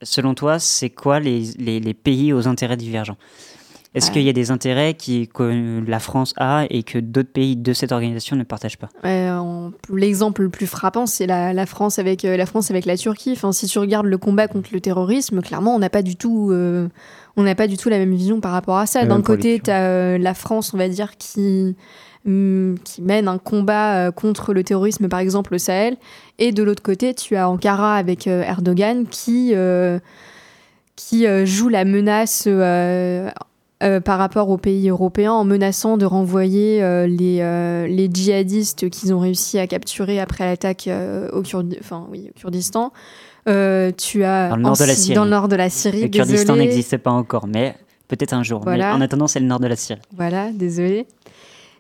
Selon toi, c'est quoi les, les- les pays aux intérêts divergents? Est-ce Ouais. qu'il y a des intérêts qui, que la France a et que d'autres pays de cette organisation ne partagent pas? L'exemple le plus frappant, c'est la, la France avec euh, la France avec la Turquie. Enfin, si tu regardes le combat contre le terrorisme, clairement, on n'a pas du tout, euh, on n'a pas du tout la même vision par rapport à ça. D'un côté, tu as la France, on va dire, qui qui mène un combat euh, contre le terrorisme, par exemple au Sahel, et de l'autre côté, tu as Ankara avec euh, Erdogan qui euh, qui euh, joue la menace euh, par rapport aux pays européens en menaçant de renvoyer euh, les, euh, les djihadistes qu'ils ont réussi à capturer après l'attaque euh, au, enfin, oui, au Kurdistan. Euh, tu as Dans le nord en de la Sy- Syrie. Dans le nord de la Syrie. Le Kurdistan n'existe pas encore, mais peut-être un jour. Voilà. Mais en attendant, c'est le nord de la Syrie. Voilà, désolé.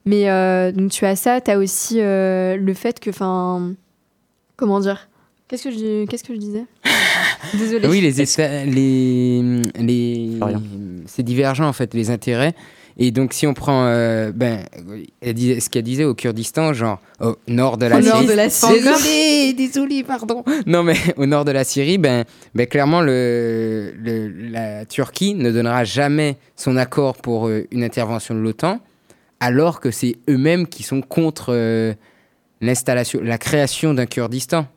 Mais euh, donc tu as ça, tu as aussi euh, le fait que, enfin, comment dire? Qu'est-ce que je, qu'est-ce que je disais? Désolée. Oui, les, les, les, c'est divergent en fait les intérêts. Et donc si on prend, euh, ben, elle disait- ce qu'elle disait au Kurdistan, genre au nord de la Au nord Syrie. de la Syrie. Désolé, désolé, pardon. Non mais au nord de la Syrie, ben, ben clairement le, le- la Turquie ne donnera jamais son accord pour euh, une intervention de l'OTAN, alors que c'est eux-mêmes qui sont contre euh, l'installation, la création d'un Kurdistan.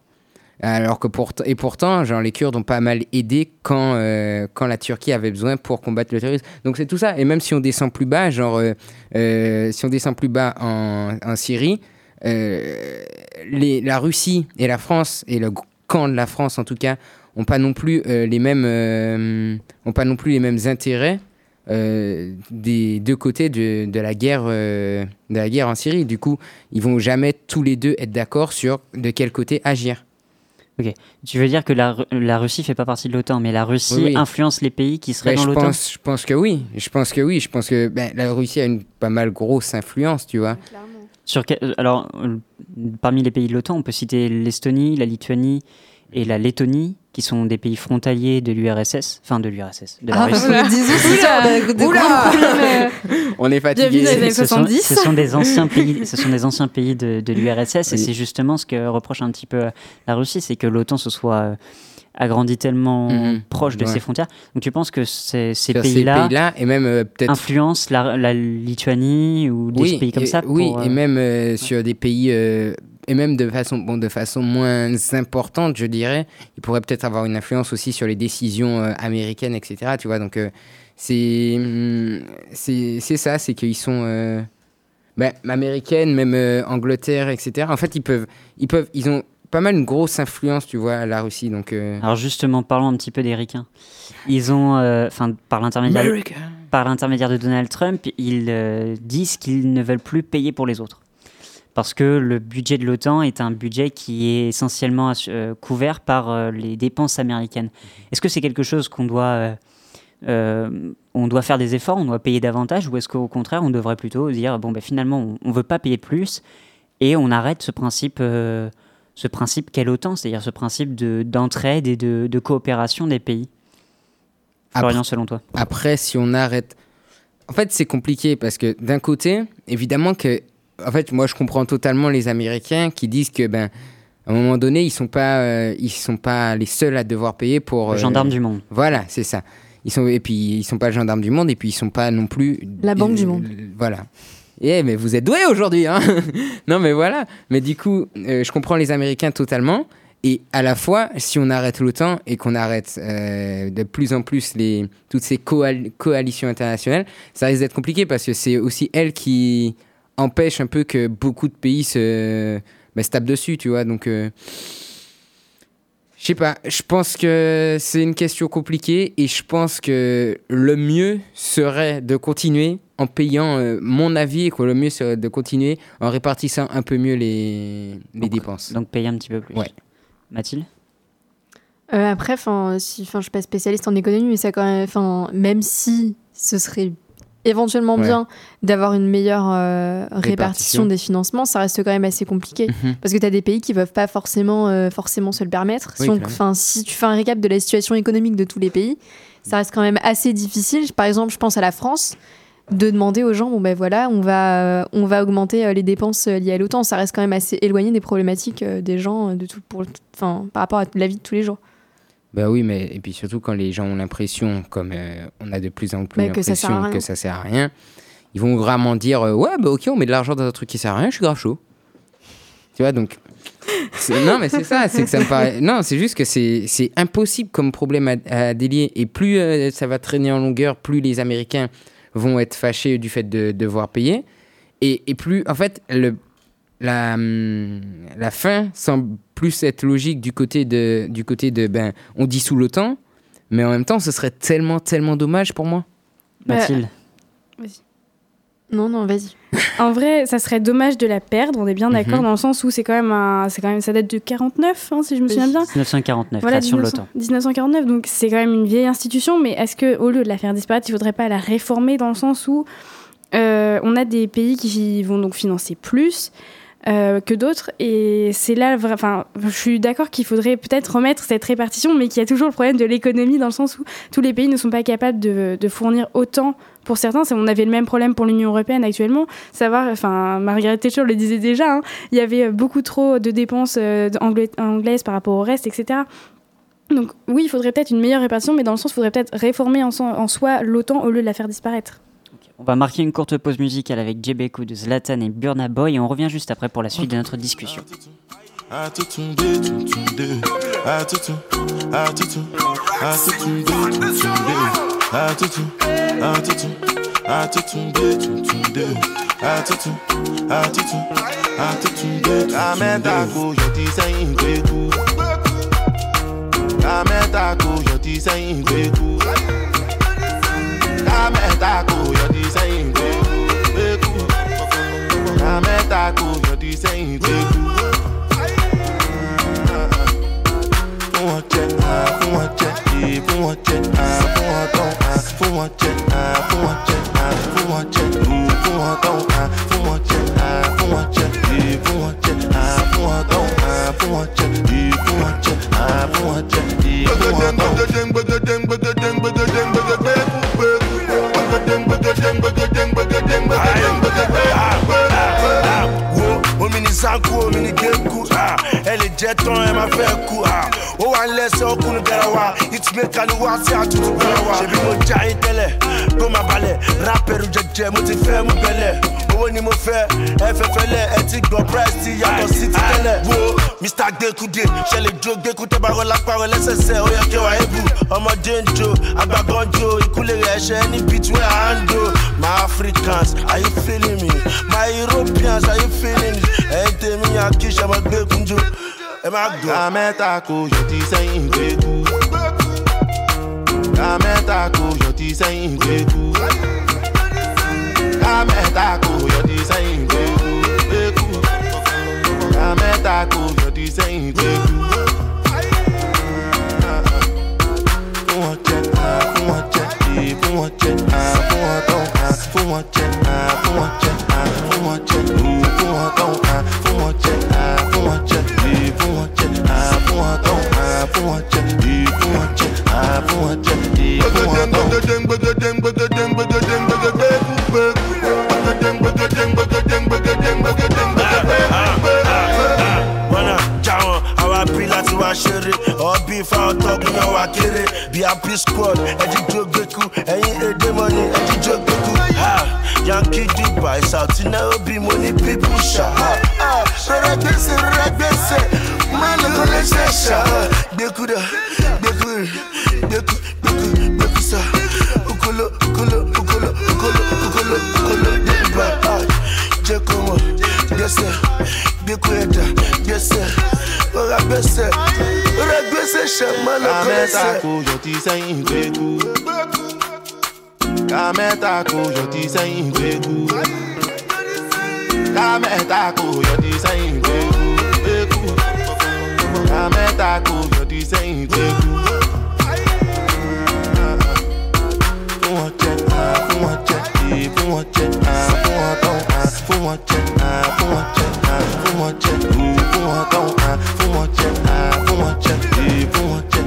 Alors que pourtant, et pourtant, genre, les Kurdes ont pas mal aidé quand, euh, quand la Turquie avait besoin pour combattre le terrorisme. Donc c'est tout ça. Et même si on descend plus bas, genre, euh, euh, si on descend plus bas en, en Syrie, la Russie et la France, et le camp de la France en tout cas, ont pas non plus les mêmes, pas non plus les mêmes intérêts des deux côtés de, de la guerre, de la guerre en Syrie. Du coup, ils vont jamais tous les deux être d'accord sur de quel côté agir. Ok. Tu veux dire que la, la Russie fait pas partie de l'OTAN, mais la Russie Oui, oui. influence les pays qui seraient Ben, dans je l'OTAN? pense, je pense que oui. Je pense que oui. Je pense que ben, la Russie a une pas mal grosse influence, tu vois. Sur quel- euh, alors, euh, parmi les pays de l'OTAN, on peut citer l'Estonie, la Lituanie et la Lettonie, qui sont des pays frontaliers de l'URSS, enfin de l'URSS, de la Ah, Russie. voilà, disons, c'est ça, on a euh. Est Bienvenue dans les années Ce sont, 70. ce sont des anciens pays, ce sont des anciens pays de, de l'URSS et c'est justement ce que reproche un petit peu la Russie, c'est que l'OTAN se soit euh, agrandi tellement Mhm. proche de Ouais. ses frontières. Donc tu penses que ces, ces pays-là pays-là, et même euh, peut-être influencent la, la Lituanie ou des pays comme et- ça Oui, et euh, même euh, sur des pays, et même de façon, bon, de façon moins importante, je dirais, il pourrait peut-être avoir une influence aussi sur les décisions euh, américaines, etc. Tu vois, donc euh, c'est c'est ça, c'est qu'ils sont euh, ben, américaines, même Angleterre, etc. En fait, ils peuvent, ils peuvent, ils ont pas mal une grosse influence, tu vois, à la Russie. Donc, euh, Alors justement, parlons un petit peu des ricains. Ils ont, euh, enfin, par l'intermédiaire, par l'intermédiaire de Donald Trump, ils euh, disent qu'ils ne veulent plus payer pour les autres. Parce que le budget de l'OTAN est un budget qui est essentiellement euh, couvert par euh, les dépenses américaines. Est-ce que c'est quelque chose qu'on doit, euh, euh, on doit faire des efforts, on doit payer davantage, ou est-ce qu'au contraire, on devrait plutôt dire, bon, ben, finalement, on ne veut pas payer plus, et on arrête ce principe, euh, ce principe qu'est l'OTAN, c'est-à-dire ce principe de- d'entraide et de, de coopération des pays Florian, selon toi Après, si on arrête. En fait, c'est compliqué parce que d'un côté, évidemment que. En fait, moi, je comprends totalement les Américains qui disent que, ben, à un moment donné, ils sont pas, euh, ils sont pas les seuls à devoir payer pour. Le euh, gendarme du monde. Voilà, c'est ça. Ils sont et puis ils sont pas le gendarme du monde et puis ils sont pas non plus. La banque du monde. Voilà. Eh, mais vous êtes doués aujourd'hui, hein Non, mais voilà. Mais du coup, euh, je comprends les Américains totalement. Et à la fois, si on arrête l'OTAN et qu'on arrête euh, de plus en plus toutes ces coal- coalitions internationales, ça risque d'être compliqué parce que c'est aussi elles qui empêchent un peu que beaucoup de pays se, bah, se tapent dessus, tu vois. Donc, euh, je sais pas, je pense que c'est une question compliquée et je pense que le mieux serait de continuer en payant, euh, mon avis, est que le mieux serait de continuer en répartissant un peu mieux les, les dépenses. Donc payer un petit peu plus. Ouais. Mathilde Euh, après, enfin, si, je suis pas spécialiste en économie, mais ça quand même, enfin, même si ce serait éventuellement Ouais. bien d'avoir une meilleure euh, répartition. Répartition. des financements, ça reste quand même assez compliqué. Mhm. Parce que tu as des pays qui peuvent pas forcément, euh, forcément se le permettre. Oui, si, on- clairement. enfin, si tu fais un récap de la situation économique de tous les pays, ça reste quand même assez difficile. Par exemple, je pense à la France, de demander aux gens, bon ben voilà, on va, on va augmenter euh, les dépenses euh, liées à l'OTAN. Ça reste quand même assez éloigné des problématiques euh, des gens de tout, pour, enfin, par rapport à la vie de tous les jours. Bah oui, mais et puis surtout quand les gens ont l'impression, comme euh, on a de plus en plus Bah, que l'impression rien. que ça sert à rien, ils vont vraiment dire euh, ouais bah ok on met de l'argent dans un truc qui sert à rien, je suis grave chaud. Tu vois donc non mais c'est ça, c'est que ça me paraît non c'est juste que c'est c'est impossible comme problème à, à délier et plus euh, ça va traîner en longueur, plus les Américains vont être fâchés du fait de devoir payer. Et, et plus en fait le la, hum, la fin semble plus être logique du côté de, du côté de ben, on dissout l'OTAN, mais en même temps, ce serait tellement, tellement dommage pour moi. Mathilde Non, non, vas-y. En vrai, ça serait dommage de la perdre, on est bien d'accord, Mhm. dans le sens où c'est quand même un, c'est quand même, ça date de 49, hein, si je me souviens bien. 1949, Voilà, création de 1900 l'OTAN. 1949, donc c'est quand même une vieille institution, mais est-ce que au lieu de la faire disparaître, il faudrait pas la réformer dans le sens où euh, on a des pays qui vont donc financer plus euh, que d'autres, et c'est là, enfin, je suis d'accord qu'il faudrait peut-être remettre cette répartition, mais qu'il y a toujours le problème de l'économie dans le sens où tous les pays ne sont pas capables de, de fournir autant pour certains. On avait le même problème pour l'Union européenne actuellement, savoir, enfin, Margaret Thatcher le disait déjà, hein, il y avait beaucoup trop de dépenses euh, angla- anglaises par rapport au reste, etc. Donc oui, il faudrait peut-être une meilleure répartition, mais dans le sens, il faudrait peut-être réformer en, so- en soi l'OTAN au lieu de la faire disparaître. On va marquer une courte pause musicale avec Djebeku de Zlatan et Burna Boy et on revient juste après pour la suite de notre discussion. Attitude, attitude, attitude, day to day. Attitude, attitude, attitude, day to day. I meant that go, you're designing day to. I meant that go, you're designing day to. I meant that go, you're designing day to. I meant that go, you're designing day to. Fún ọjẹ́ eh, fún wọn jẹ, ah, fún wọn tán, ah, fún wọn jẹ, ah, fún wọn jẹ, ah, fún wọn jẹ, eh, fún wọn tán, ah, fún wọn jẹ, ah, fún wọn jẹ, eh, fún wọn jẹ, ah, fún wọn tán, ah, fún wọn jẹ, eh, fún wọn jẹ, ah, fún wọn jẹ, eh, fún wọn tán. Wo omi keku ah, ẹ lè jẹ́ tán ẹ máa fẹ́ kú. Ó wà ń lẹ́sẹ̀ ọkùnrin bẹ̀rẹ̀ wa. Ìtìmẹ́ka ni wá sí àtúntò bẹ̀rẹ̀ wa? Ṣèbí mo já yín tẹ́lẹ̀ kó máa balẹ̀. Rápẹ̀rù jẹjẹ mo ti fẹ́ mú bẹ́lẹ̀ owó ni mo fẹ́. Ẹ fẹ́ fẹ́lẹ̀ ẹ ti gbọ́ price ti yàtọ̀ sí ti tẹ́lẹ̀. Wo mr. Gbẹkúdé ṣẹlẹ̀ jó gbẹkúdé bá rọ lápá rẹ lẹ́sẹsẹ? Ó yẹ kí wàá ebù ọmọdé ń jó àgbàgbọ́n jó ìkúlẹ̀ rẹ̀ ẹ̀ṣẹ̀ ní beat where i hand do my africans are you feeling me? My europeans are you feeling me? Ẹ̀yin tèmi yàn kí ṣe ọmọ gbẹkúnjó ẹ má gbọ́. ká mẹ́ta kò yọ ti sẹ́yìn gbẹ́kú. ká mẹ́ta kò yọ ti sẹ́yìn gbẹ́kú. Ká mẹ́ta kò yọ ti sẹ́yìn gbẹ́kú. gbẹ́kú. ká mẹ́ta kò yọ ti sẹ́yìn gbẹ́kú. fún wọn jẹ fún wọn jẹ fún wọn jẹ fún wọn tán fún wọn jẹ fún wọn jẹ fún wọn jẹ fún wọn tán fún wọn jẹ fún wọn jẹ fún wọn jẹ fún wọn tán fún wọn jẹ fún wọn jẹ fún wọn jẹ fún wọn tán. Wá ṣeré ọbí fáwọn tọkùn náà wá kéré bí peace squad ẹjí jó gbẹkú ẹyin èdè mọ́ni ẹjí jó gbẹkú. yankee dubai south nairobi mo ní pípù ṣá. rẹrẹ gbèsè rẹrẹ gbèsè máa lọ kó lè ṣe ṣá. gbẹkú dà gbẹkú gbẹkú gbẹkú gbẹkú sá. okolo okolo okolo okolo okolo okolo dubai. jẹ́ kó mọ̀ gbèsè gbẹkú ẹ̀dá gbèsè rabese Ragbese chemin le connaissait Kameta ko joti sẹ́yìn gbégu Kameta ko joti sẹ́yìn gbégu Kameta ko joti sẹ́yìn gbégu Kameta ko joti sẹ́yìn gbégu Fún ọ̀jẹ̀ fún ọ̀jẹ̀ èè fún wọn jẹ fún wọn tán fún wọn jẹ fún wọn jẹ fún wọn jẹ fún wọn tán fún wọn jẹ fún wọn jẹ fún wọn jẹ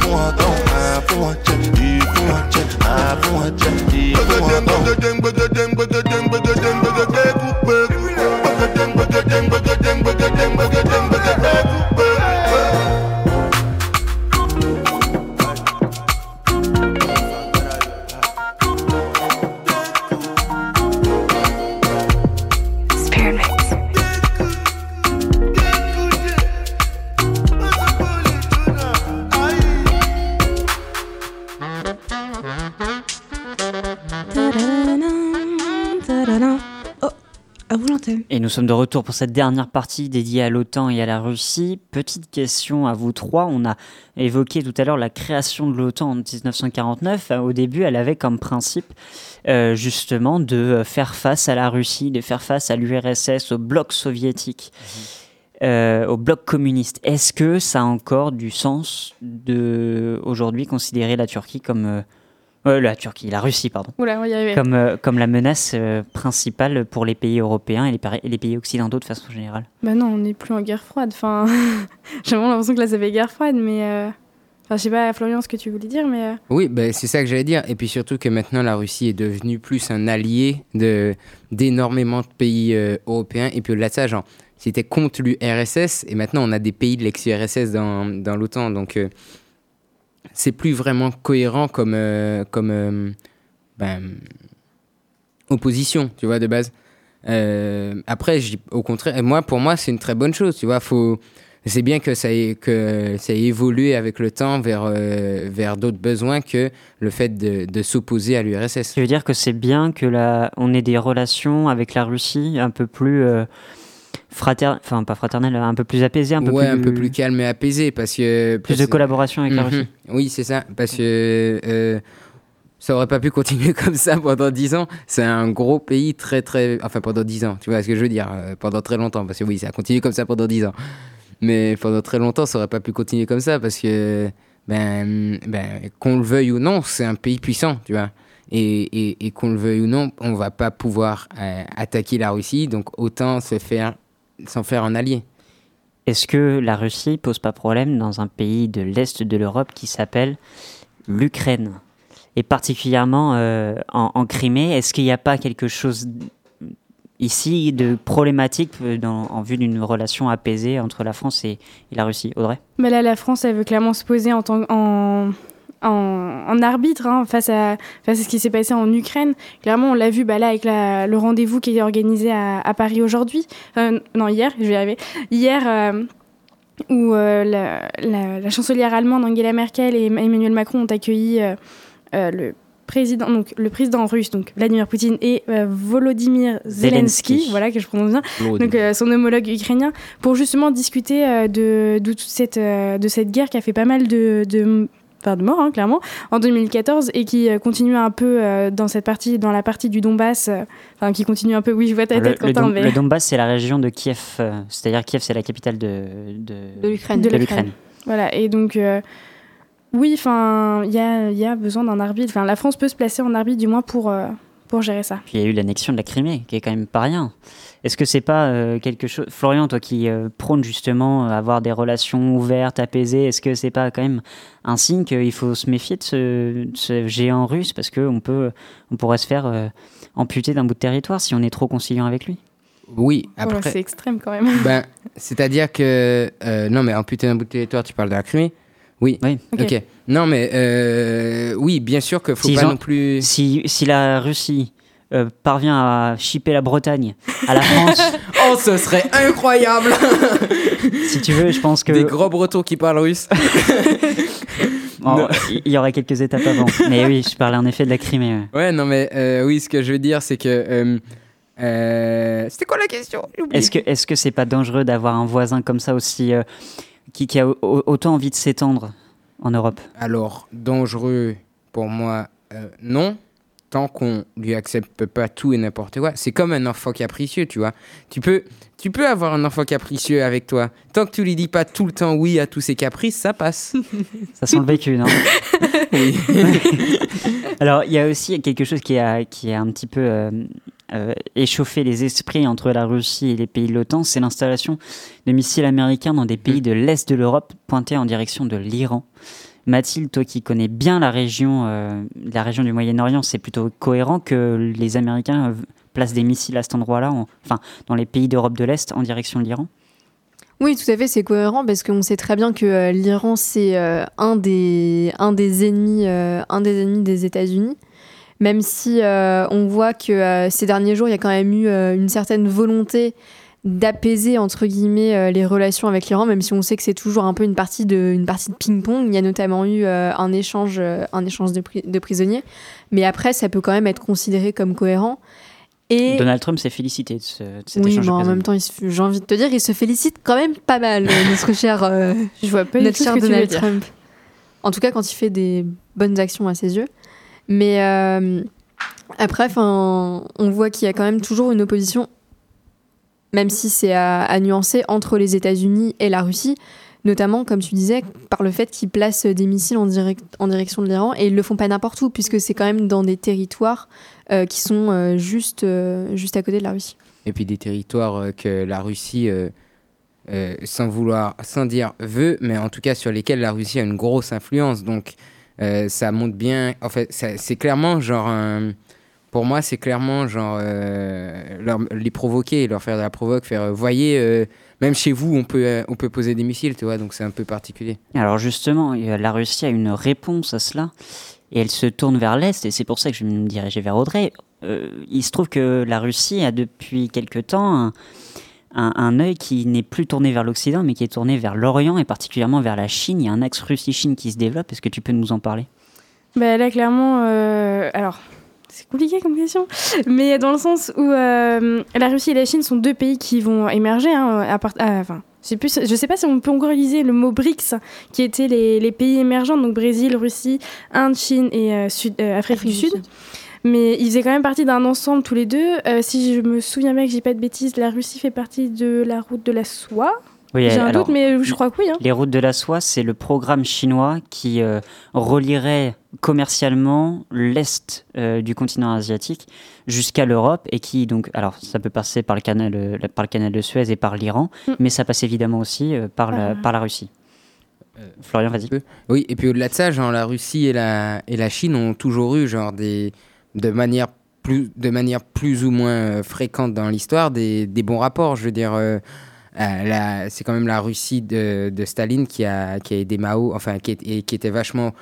fún wọn tán fún wọn jẹ fún wọn jẹ fún wọn jẹ fún wọn tán. Oh, Et nous sommes de retour pour cette dernière partie dédiée à l'OTAN et à la Russie. Petite question à vous trois. On a évoqué tout à l'heure la création de l'OTAN en 1949. Au début, elle avait comme principe euh, justement de faire face à la Russie, de faire face à l'URSS, au bloc soviétique, euh, au bloc communiste. Est-ce que ça a encore du sens de aujourd'hui considérer la Turquie comme euh, euh, la Turquie, la Russie, pardon Oula, on va y arriver. comme, euh, comme la menace euh, principale pour les pays européens et les, pari- et les pays occidentaux de façon générale. Bah non, on n'est plus en guerre froide. Enfin, j'ai vraiment l'impression que là, ça fait guerre froide, mais. euh, Enfin, je sais pas, Florian, ce que tu voulais dire, mais. euh, Oui, ben, c'est ça que j'allais dire. Et puis surtout que maintenant, la Russie est devenue plus un allié de, d'énormément de pays euh, européens. Et puis au-delà de ça, genre, c'était contre l'URSS. Et maintenant, on a des pays de l'ex-URSS dans, dans l'OTAN. Donc, euh, c'est plus vraiment cohérent comme, euh, comme euh, ben, opposition, tu vois, de base. Euh, après, au contraire, moi, pour moi, c'est une très bonne chose, tu vois. Faut, c'est bien que ça ait, que ça ait évolué avec le temps vers, vers d'autres besoins que le fait de, s'opposer à l'URSS. Tu veux dire que c'est bien que la, on ait des relations avec la Russie un peu plus fraternelles, enfin pas fraternelles, un peu plus apaisées, un peu ouais, plus, un peu plus calme et apaisé parce que plus de collaboration avec la Mhm. Russie. Oui, c'est ça, parce que euh, ça aurait pas pu continuer comme ça pendant 10 ans. C'est un gros pays très très, enfin pendant 10 ans, tu vois ce que je veux dire, euh, pendant très longtemps, parce que oui, ça a continué comme ça pendant 10 ans. Mais pendant très longtemps, ça aurait pas pu continuer comme ça parce que, ben, ben qu'on le veuille ou non, c'est un pays puissant, tu vois. Et, et, et qu'on le veuille ou non, on va pas pouvoir euh, attaquer la Russie, donc autant se faire, s'en faire un allié. Est-ce que la Russie pose pas problème dans un pays de l'Est de l'Europe qui s'appelle l'Ukraine? Et particulièrement euh, en, en Crimée, est-ce qu'il n'y a pas quelque chose ici de problématiques euh, dans- en vue d'une relation apaisée entre la France et, et la Russie? Audrey? Bah là, la France, elle veut clairement se poser en, tant, en, en, en arbitre hein, face, à, face à ce qui s'est passé en Ukraine. Clairement, on l'a vu bah là, avec la- le rendez-vous qui est organisé à, à Paris aujourd'hui. Euh, non, hier, je vais y arriver. Hier, euh, où euh, la, la- la chancelière allemande Angela Merkel et Emmanuel Macron ont accueilli le président, donc le président russe, donc Vladimir Poutine et euh, Volodymyr Zelensky, Zelensky. voilà que je prononce bien, Volodymyr. donc euh, son homologue ukrainien, pour justement discuter euh, de, de toute cette, de cette guerre qui a fait pas mal de, de, enfin, de morts, hein, clairement, en 2014 et qui euh, continue un peu euh, dans cette partie, dans la partie du Donbass, euh, enfin qui continue un peu. Oui, je vois ta le, tête, le Quentin, Don- mais le Donbass, c'est la région de Kiev, euh, c'est-à-dire Kiev, c'est la capitale de, l'Ukraine. de de l'Ukraine. Voilà, et donc, euh, oui, enfin, il y a, il y a besoin d'un arbitre. Enfin, la France peut se placer en arbitre, du moins pour, euh, pour gérer ça. Puis il y a eu l'annexion de la Crimée, qui est quand même pas rien. Est-ce que c'est pas euh, quelque chose, Florian, toi qui euh, prône justement euh, avoir des relations ouvertes, apaisées, est-ce que c'est pas quand même un signe qu'il faut se méfier de ce, de ce géant russe? Parce que on peut, on pourrait se faire euh, amputer d'un bout de territoire si on est trop conciliant avec lui Oui, Oh, c'est après. extrême quand même. ben, C'est-à-dire que. euh, non, mais putain d'un bout de territoire, tu parles de la Crimée Oui. Oui. Ok. Ok. Non, mais. euh, oui, bien sûr qu'il faut S'ils pas ont- non plus. Si, si la Russie euh, parvient à chipper la Bretagne à la France, Oh, ce serait incroyable si tu veux, je pense que Des gros bretons qui parlent russe. Bon, il y aurait quelques étapes avant. Mais oui, je parlais en effet de la Crimée. ouais. Ouais, non, mais euh, oui, ce que je veux dire, c'est que. euh, euh, C'était quoi la question? Est-ce que est-ce que c'est pas dangereux d'avoir un voisin comme ça aussi euh, qui, qui a au- au- autant envie de s'étendre en Europe Alors, dangereux, pour moi, euh, non. Tant qu'on lui accepte pas tout et n'importe quoi. C'est comme un enfant capricieux, tu vois. Tu peux, tu peux avoir un enfant capricieux avec toi. Tant que tu lui dis pas tout le temps oui à tous ses caprices, ça passe. Ça sent le vécu, non Oui. Alors, il y a aussi quelque chose qui a, qui a un petit peu euh, euh, échauffé les esprits entre la Russie et les pays de l'OTAN, c'est l'installation de missiles américains dans des pays de l'Est de l'Europe pointés en direction de l'Iran. Mathilde, toi qui connais bien la région, euh, la région du Moyen-Orient, c'est plutôt cohérent que les Américains euh, placent des missiles à cet endroit-là, en- enfin dans les pays d'Europe de l'Est en direction de l'Iran? Oui, tout à fait, c'est cohérent parce qu'on sait très bien que euh, l'Iran, c'est euh, un, des, un, des ennemis, euh, un des ennemis des États-Unis. Même si euh, on voit que euh, ces derniers jours, il y a quand même eu euh, une certaine volonté d'apaiser entre guillemets euh, les relations avec l'Iran, même si on sait que c'est toujours un peu une partie de, une partie de ping-pong. Il y a notamment eu euh, un échange, euh, un échange de, pri- de prisonniers, mais après, ça peut quand même être considéré comme cohérent. Et Donald Trump s'est félicité de, ce, de cet oui, échange mais de en même temps, j'ai envie de te dire, il se félicite quand même pas mal, notre cher, euh, Je vois pas du notre cher Donald. Trump. En tout cas, quand il fait des bonnes actions à ses yeux. Mais euh, après, on voit qu'il y a quand même toujours une opposition, même si c'est à, nuancer, entre les États-Unis et la Russie, notamment, comme tu disais, par le fait qu'ils placent des missiles en, direct, en direction de l'Iran, et ils le font pas n'importe où, puisque c'est quand même dans des territoires euh, qui sont euh, juste, euh, juste à côté de la Russie. Et puis des territoires que la Russie, sans vouloir, sans dire veut, mais en tout cas sur lesquels la Russie a une grosse influence. Donc euh, ça montre bien. En fait, c'est clairement genre. pour moi, c'est clairement genre euh, les provoquer, leur faire de la provoque, faire. euh, voyez, même chez vous, on peut, on peut poser des missiles, tu vois. Donc c'est un peu particulier. Alors justement, la Russie a une réponse à cela et elle se tourne vers l'Est et c'est pour ça que je vais me diriger vers Audrey. Il se trouve que la Russie a depuis quelque temps un, un œil qui n'est plus tourné vers l'Occident mais qui est tourné vers l'Orient et particulièrement vers la Chine. Il y a un axe Russie-Chine qui se développe. Est-ce que tu peux nous en parler? Bah, là, clairement, euh, alors, c'est compliqué comme question, mais dans le sens où euh, la Russie et la Chine sont deux pays qui vont émerger. Hein, à part, ah, enfin, je sais, je sais pas si on peut encore utiliser le mot BRICS, qui étaient les, les pays émergents, donc Brésil, Russie, Inde, Chine et euh, Sud, euh, Afrique, du Sud. Mais ils faisaient quand même partie d'un ensemble tous les deux. Euh, si je me souviens bien que j'ai pas de bêtises, la Russie fait partie de la route de la soie. Oui, J'ai un alors, doute, mais je crois que oui. hein. Les routes de la soie, c'est le programme chinois qui euh, relierait commercialement l'est euh, du continent asiatique jusqu'à l'Europe et qui donc, alors ça peut passer par le canal, euh, par le canal de Suez et par l'Iran, Mm. mais ça passe évidemment aussi euh, par, la, Ah. par la Russie. Florian, vas-y. Oui, et puis au-delà de ça, genre la Russie et la, et la Chine ont toujours eu genre des de manière plus, de manière plus ou moins euh, fréquente dans l'histoire des, des bons rapports. Je veux dire, euh, euh, c'est quand même la Russie de, de Staline qui a, qui a aidé Mao, enfin, qui, est- et qui était vachement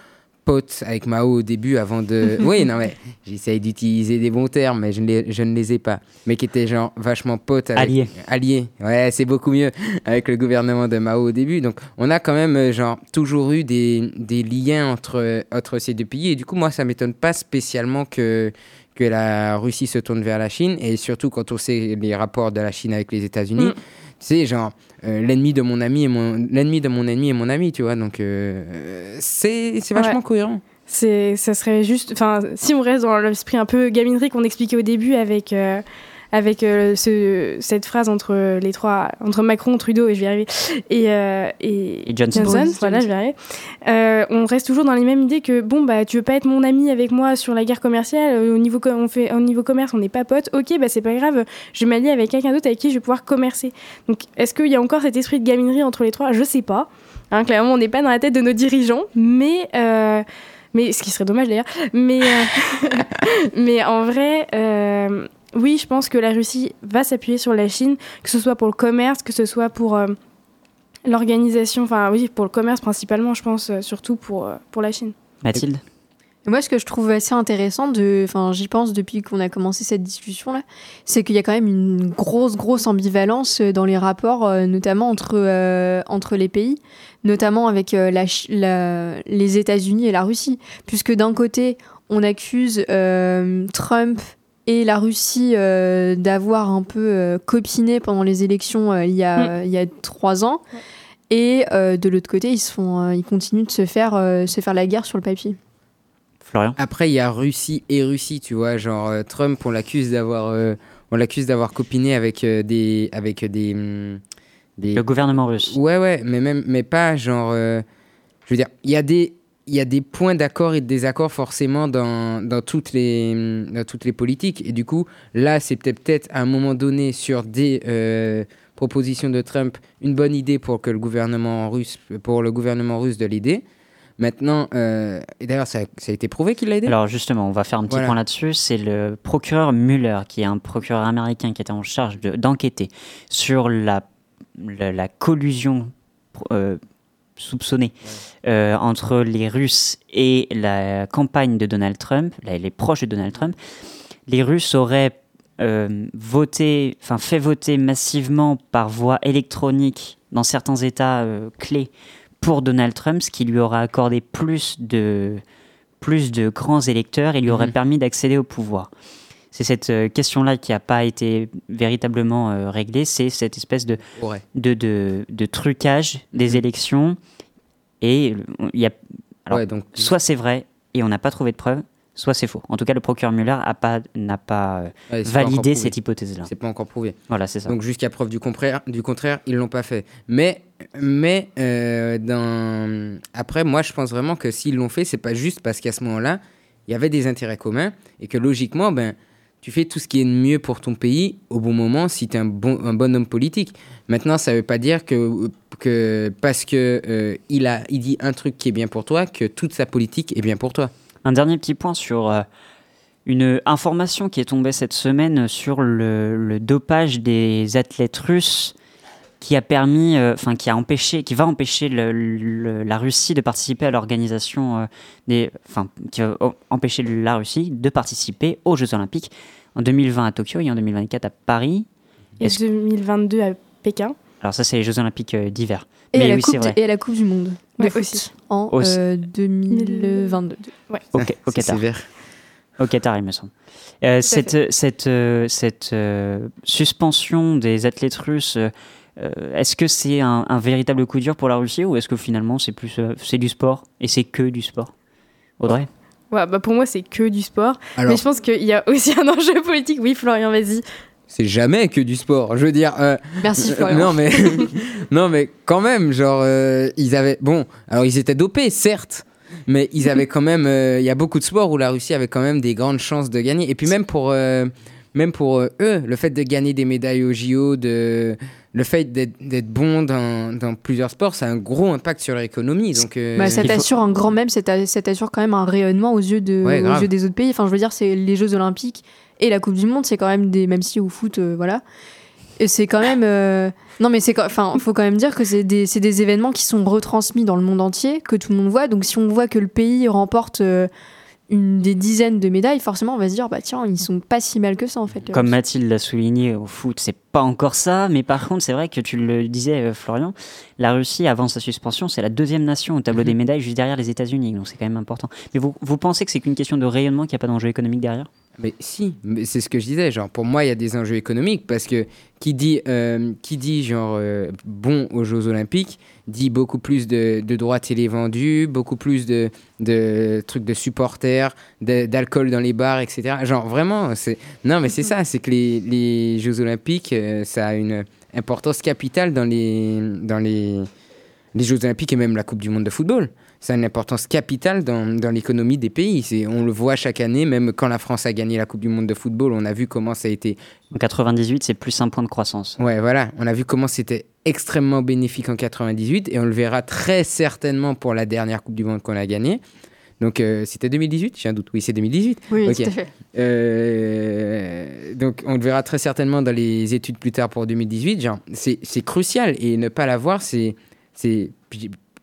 pote avec Mao au début avant de. oui, non, mais j'essaye d'utiliser des bons termes, mais je ne, les, je ne les ai pas. Mais qui était genre vachement pote avec. Allié. Allié, ouais, c'est beaucoup mieux avec le gouvernement de Mao au début. Donc, on a quand même, euh, genre, toujours eu des, des liens entre, entre ces deux pays. Et du coup, moi, ça m'étonne pas spécialement que, que la Russie se tourne vers la Chine. Et surtout quand on sait les rapports de la Chine avec les États-Unis. Mm. Tu sais, genre, euh, l'ennemi de mon ami est mon l'ennemi de mon ennemi est mon ami, tu vois. Donc, euh, c'est c'est vachement Ouais. cohérent. C'est, ça serait juste, enfin, si on reste dans l'esprit un peu gaminerie qu'on expliquait au début avec, euh, avec euh, ce, cette phrase entre les trois, entre Macron, Trudeau et je vais y arriver, et, euh, et, Et Johnson. Voilà, je vais y arriver. Euh, on reste toujours dans les mêmes idées que bon bah tu veux pas être mon ami avec moi sur la guerre commerciale euh, au niveau on fait au niveau commerce on n'est pas potes. Ok bah c'est pas grave je vais m'allier avec quelqu'un d'autre avec qui je vais pouvoir commercer. Donc est-ce qu'il y a encore cet esprit de gaminerie entre les trois? Je sais pas. Hein, clairement on n'est pas dans la tête de nos dirigeants mais euh, mais ce qui serait dommage d'ailleurs. Mais euh, mais en vrai euh, oui je pense que la Russie va s'appuyer sur la Chine que ce soit pour le commerce que ce soit pour euh, l'organisation enfin oui pour le commerce principalement je pense euh, surtout pour euh, pour la Chine Mathilde Moi, ce que je trouve assez intéressant, de, enfin, j'y pense depuis qu'on a commencé cette discussion-là, c'est qu'il y a quand même une grosse, grosse ambivalence dans les rapports, euh, notamment entre, euh, entre les pays, notamment avec euh, la, Chi- la- les États-Unis et la Russie. Puisque d'un côté, on accuse euh, Trump et la Russie euh, d'avoir un peu euh, copiné pendant les élections euh, il, y a, il y a trois ans. Et euh, de l'autre côté, ils, se font, euh, ils continuent de se faire, euh, se faire la guerre sur le papier. Florian Après, il y a Russie et Russie, tu vois. Genre, euh, Trump, on l'accuse d'avoir, euh, on l'accuse d'avoir copiné avec euh, des, avec des, hum, des. Le gouvernement russe. Ouais, ouais, mais même, mais pas genre. euh, je veux dire, il y a des, il y a des points d'accord et de désaccord forcément dans, dans toutes les, dans toutes les politiques. Et du coup, là, c'est peut-être, peut-être à un moment donné sur des euh, propositions de Trump une bonne idée pour que le gouvernement russe, pour le gouvernement russe de l'aider. Maintenant, euh, et d'ailleurs, ça, ça a été prouvé qu'il l'a aidé. Alors justement, on va faire un petit Voilà. point là-dessus. C'est le procureur Mueller, qui est un procureur américain qui était en charge de- d'enquêter sur la, la, la collusion euh, soupçonnée euh, entre les Russes et la campagne de Donald Trump, les proches de Donald Trump. Les Russes auraient euh, voté, enfin fait voter massivement par voie électronique dans certains États euh, clés pour Donald Trump, ce qui lui aura accordé plus de, plus de grands électeurs et lui aurait Mhm. permis d'accéder au pouvoir. C'est cette euh, question-là qui n'a pas été véritablement euh, réglée, c'est cette espèce de, Ouais. de, de, de trucage des Mhm. élections. Et il y a, alors, Ouais, donc- soit c'est vrai et on n'a pas trouvé de preuves, soit c'est faux. En tout cas, le procureur Mueller a pas- n'a pas, euh, Ouais, c'est pas validé cette hypothèse-là. C'est pas encore prouvé. Voilà, c'est ça. Donc jusqu'à preuve du contraire, du contraire, ils l'ont pas fait. Mais, mais euh, dans... après, moi, je pense vraiment que s'ils l'ont fait, c'est pas juste parce qu'à ce moment-là, il y avait des intérêts communs et que logiquement, ben, tu fais tout ce qui est de mieux pour ton pays au bon moment si tu es un bon, un bon homme politique. Maintenant, ça veut pas dire que, que parce que euh, il dit un truc qui est bien pour toi, que toute sa politique est bien pour toi. Un dernier petit point sur euh, une information qui est tombée cette semaine sur le dopage des athlètes russes qui a permis, euh, enfin qui a empêché, qui va empêcher le- le- la Russie de participer à l'organisation euh, des, enfin qui va empêcher la Russie de participer aux Jeux Olympiques en 2020 à Tokyo et en 2024 à Paris. et Est-ce- 2022 à Pékin Alors ça c'est les Jeux Olympiques euh, d'hiver. Et, Mais à la oui coupe vrai. et à la Coupe du Monde de Ouais, foot aussi. en Aussi. euh, 2022. Ouais. Au, Qatar. sévère. Au Qatar, il me semble. Euh, cette cette, euh, cette euh, suspension des athlètes russes, est-ce que c'est un, un véritable coup dur pour la Russie ou est-ce que finalement c'est plus euh, c'est du sport et c'est que du sport? Audrey? Ouais, bah pour moi, c'est que du sport. Alors- Mais je pense qu'il y a aussi un enjeu politique. Oui, Florian, vas-y. C'est jamais que du sport. Je veux dire. euh, Merci, euh, Florian. non mais non mais quand même, genre euh, ils avaient bon, alors ils étaient dopés certes, mais ils avaient quand même. euh, Il y a beaucoup de sports où la Russie avait quand même des grandes chances de gagner. Et puis même pour euh, même pour euh, eux, le fait de gagner des médailles au JO, de le fait d'être bon dans, dans plusieurs sports, ça a un gros impact sur leur économie. Donc euh, Bah, ça il faut- t'assure un grand même, ça t'a- ça t'assure quand même un rayonnement aux yeux, de, Ouais, aux grave. yeux des autres pays. Enfin, je veux dire, c'est les Jeux Olympiques Et la Coupe du Monde, c'est quand même des. Même si au foot, euh, voilà. Et c'est quand même. euh, Non, mais c'est. Enfin, faut quand même dire que c'est des, c'est des événements qui sont retransmis dans le monde entier, que tout le monde voit. Donc, si on voit que le pays remporte euh, une des dizaines de médailles, forcément, on va se dire, bah tiens, ils sont pas si mal que ça, en fait. Comme. Mathilde l'a souligné au foot, c'est pas encore ça, mais par contre, c'est vrai que tu le disais, euh, Florian, la Russie, avant sa suspension, c'est la deuxième nation au tableau des médailles, juste derrière les États-Unis, donc c'est quand même important. Mais vous, vous pensez que c'est qu'une question de rayonnement, qu'il n'y a pas d'enjeu économique derrière? Mais si, c'est ce que je disais. Genre, pour moi, il y a des enjeux économiques parce que qui dit, euh, qui dit genre euh, bon aux Jeux Olympiques dit beaucoup plus de, de droits télé vendus, beaucoup plus de, trucs de supporters, d'alcool dans les bars, etc. Genre vraiment, c'est non mais c'est ça, c'est que les, Jeux Olympiques, euh, ça a une importance capitale dans les dans les Jeux Olympiques et même la Coupe du Monde de football. Ça a une importance capitale dans, dans l'économie des pays. On le voit chaque année, même quand la France a gagné la Coupe du Monde de football, on a vu comment ça a été. En 98, c'est plus un point de croissance. Ouais, voilà. On a vu comment c'était extrêmement bénéfique en 98 et on le verra très certainement pour la dernière Coupe du Monde qu'on a gagnée. Donc, euh, c'était 2018 J'ai un doute. Oui, c'est 2018. Oui, Ok. tout à fait. Euh, donc, on le verra très certainement dans les études plus tard pour 2018. Genre, c'est c'est crucial et ne pas l'avoir, c'est, c'est,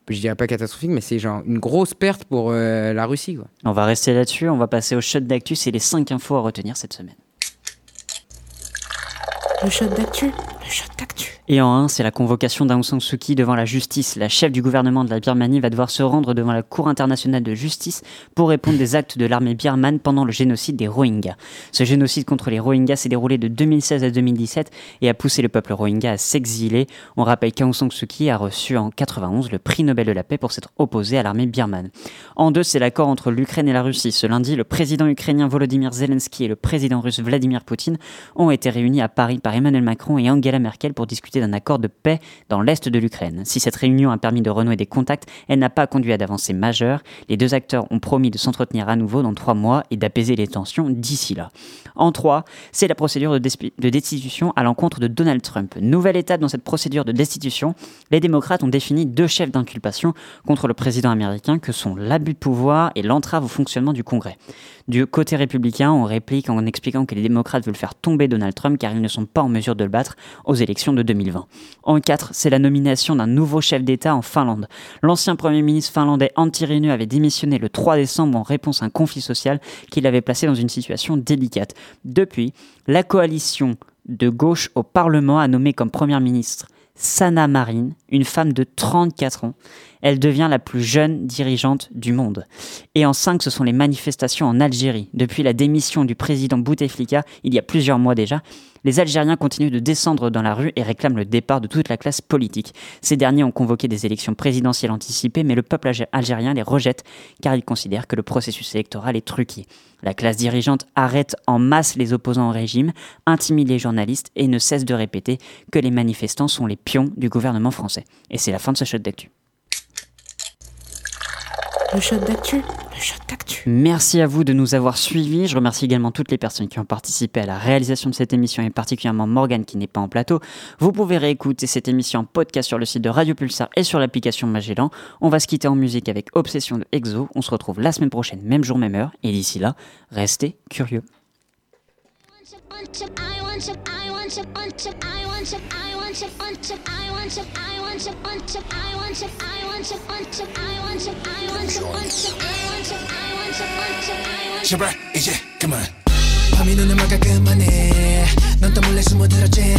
je dirais pas catastrophique, mais c'est genre une grosse perte pour euh, la Russie. Quoi. On va rester là-dessus, on va passer au shot d'actu, c'est les 5 infos à retenir cette semaine. Le shot d'actu? Et en 1, c'est la convocation d'Aung San Suu Kyi devant la justice. La chef du gouvernement de la Birmanie va devoir se rendre devant la Cour internationale de justice pour répondre des actes de l'armée birmane pendant le génocide des Rohingyas. Ce génocide contre les Rohingyas s'est déroulé de 2016 à 2017 et a poussé le peuple Rohingya à s'exiler. On rappelle qu'Aung San Suu Kyi a reçu en 91 le prix Nobel de la paix pour s'être opposé à l'armée birmane. En 2, c'est l'accord entre l'Ukraine et la Russie. Ce lundi, le président ukrainien Volodymyr Zelensky et le président russe Vladimir Poutine ont été réunis à Paris par Emmanuel Macron et Angela Merkel pour discuter d'un accord de paix dans l'est de l'Ukraine. Si cette réunion a permis de renouer des contacts, elle n'a pas conduit à d'avancées majeures. Les deux acteurs ont promis de s'entretenir à nouveau dans trois mois et d'apaiser les tensions d'ici là. En 3, c'est la procédure de destitution à l'encontre de Donald Trump. Nouvelle étape dans cette procédure de destitution, les démocrates ont défini deux chefs d'inculpation contre le président américain que sont l'abus de pouvoir et l'entrave au fonctionnement du Congrès. Du côté républicain, on réplique en expliquant que les démocrates veulent faire tomber Donald Trump car ils ne sont pas en mesure de le battre aux élections de 2020. En 4, c'est la nomination d'un nouveau chef d'État en Finlande. L'ancien Premier ministre finlandais Antti Rinne avait démissionné le 3 décembre en réponse à un conflit social qui l'avait placé dans une situation délicate. Depuis, la coalition de gauche au Parlement a nommé comme Première ministre Sanna Marin, une femme de 34 ans. Elle devient la plus jeune dirigeante du monde. Et en 5, ce sont les manifestations en Algérie. Depuis la démission du président Bouteflika, il y a plusieurs mois déjà, les Algériens continuent de descendre dans la rue et réclament le départ de toute la classe politique. Ces derniers ont convoqué des élections présidentielles anticipées, mais le peuple algé- algérien les rejette car il considère que le processus électoral est truqué. La classe dirigeante arrête en masse les opposants au régime, intimide les journalistes et ne cesse de répéter que les manifestants sont les pions du gouvernement français. Et c'est la fin de ce shot d'actu. Le shot d'actu. Le shot d'actu. Merci à vous de nous avoir suivis. Je remercie également toutes les personnes qui ont participé à la réalisation de cette émission et particulièrement Morgane qui n'est pas en plateau. Vous pouvez réécouter cette émission en podcast sur le site de Radio Pulsar et sur l'application Magellan. On va se quitter en musique avec Obsession de Exo. On se retrouve la semaine prochaine, même jour, même heure. Et d'ici là, restez curieux. 제발 이제 그만 밤이 눈을 막아 그만해 넌또 몰래 숨어들었지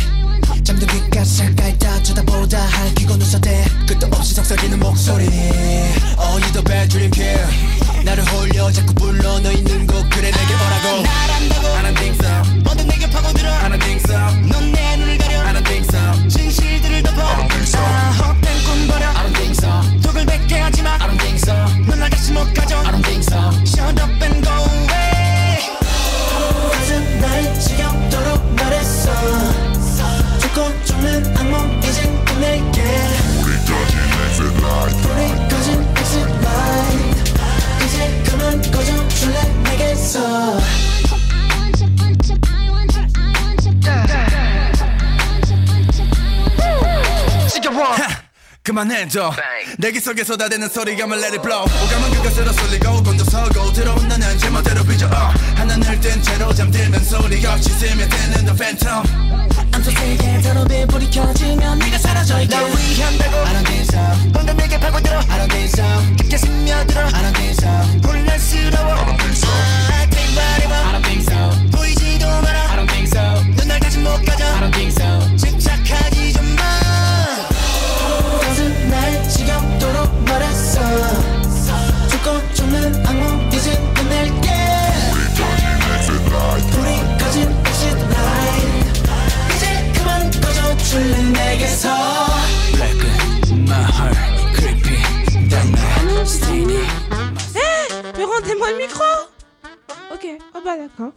잠든 귓가에 잠깐 다 쳐다보다 할퀴고 눈썹대 끝도 없이 속삭이는 목소리 Oh you the bad dream kill 나를 홀려 자꾸 불러. 너 있는 곳 그래 내게 오라고. 나란다고. I don't think so 뭐든 내게 파고들어. I don't think so 넌내 그만해줘 내기 속에 쏟아대는 소리가 말 let it blow 오감은 그것으로 쏠리고 곤두서고 들어온 나는 제멋대로 삐져 uh. 하나늘 뜬 채로 잠들면 소리 없이 스며드는 the phantom I'm so sick and 더럽이 불이 켜지면 네가 사라져 있게 날 위한다고 I don't think so 방금 내게 파고들어 I don't think so 깊게 스며들어 I don't think so 혼란스러워 I don't think so I think body I don't think so 보이지도 마라 I don't think so 넌날 다시 못 가져 I don't think so steamy Eh Mais rendez-moi le micro? Ok, oh bah d'accord.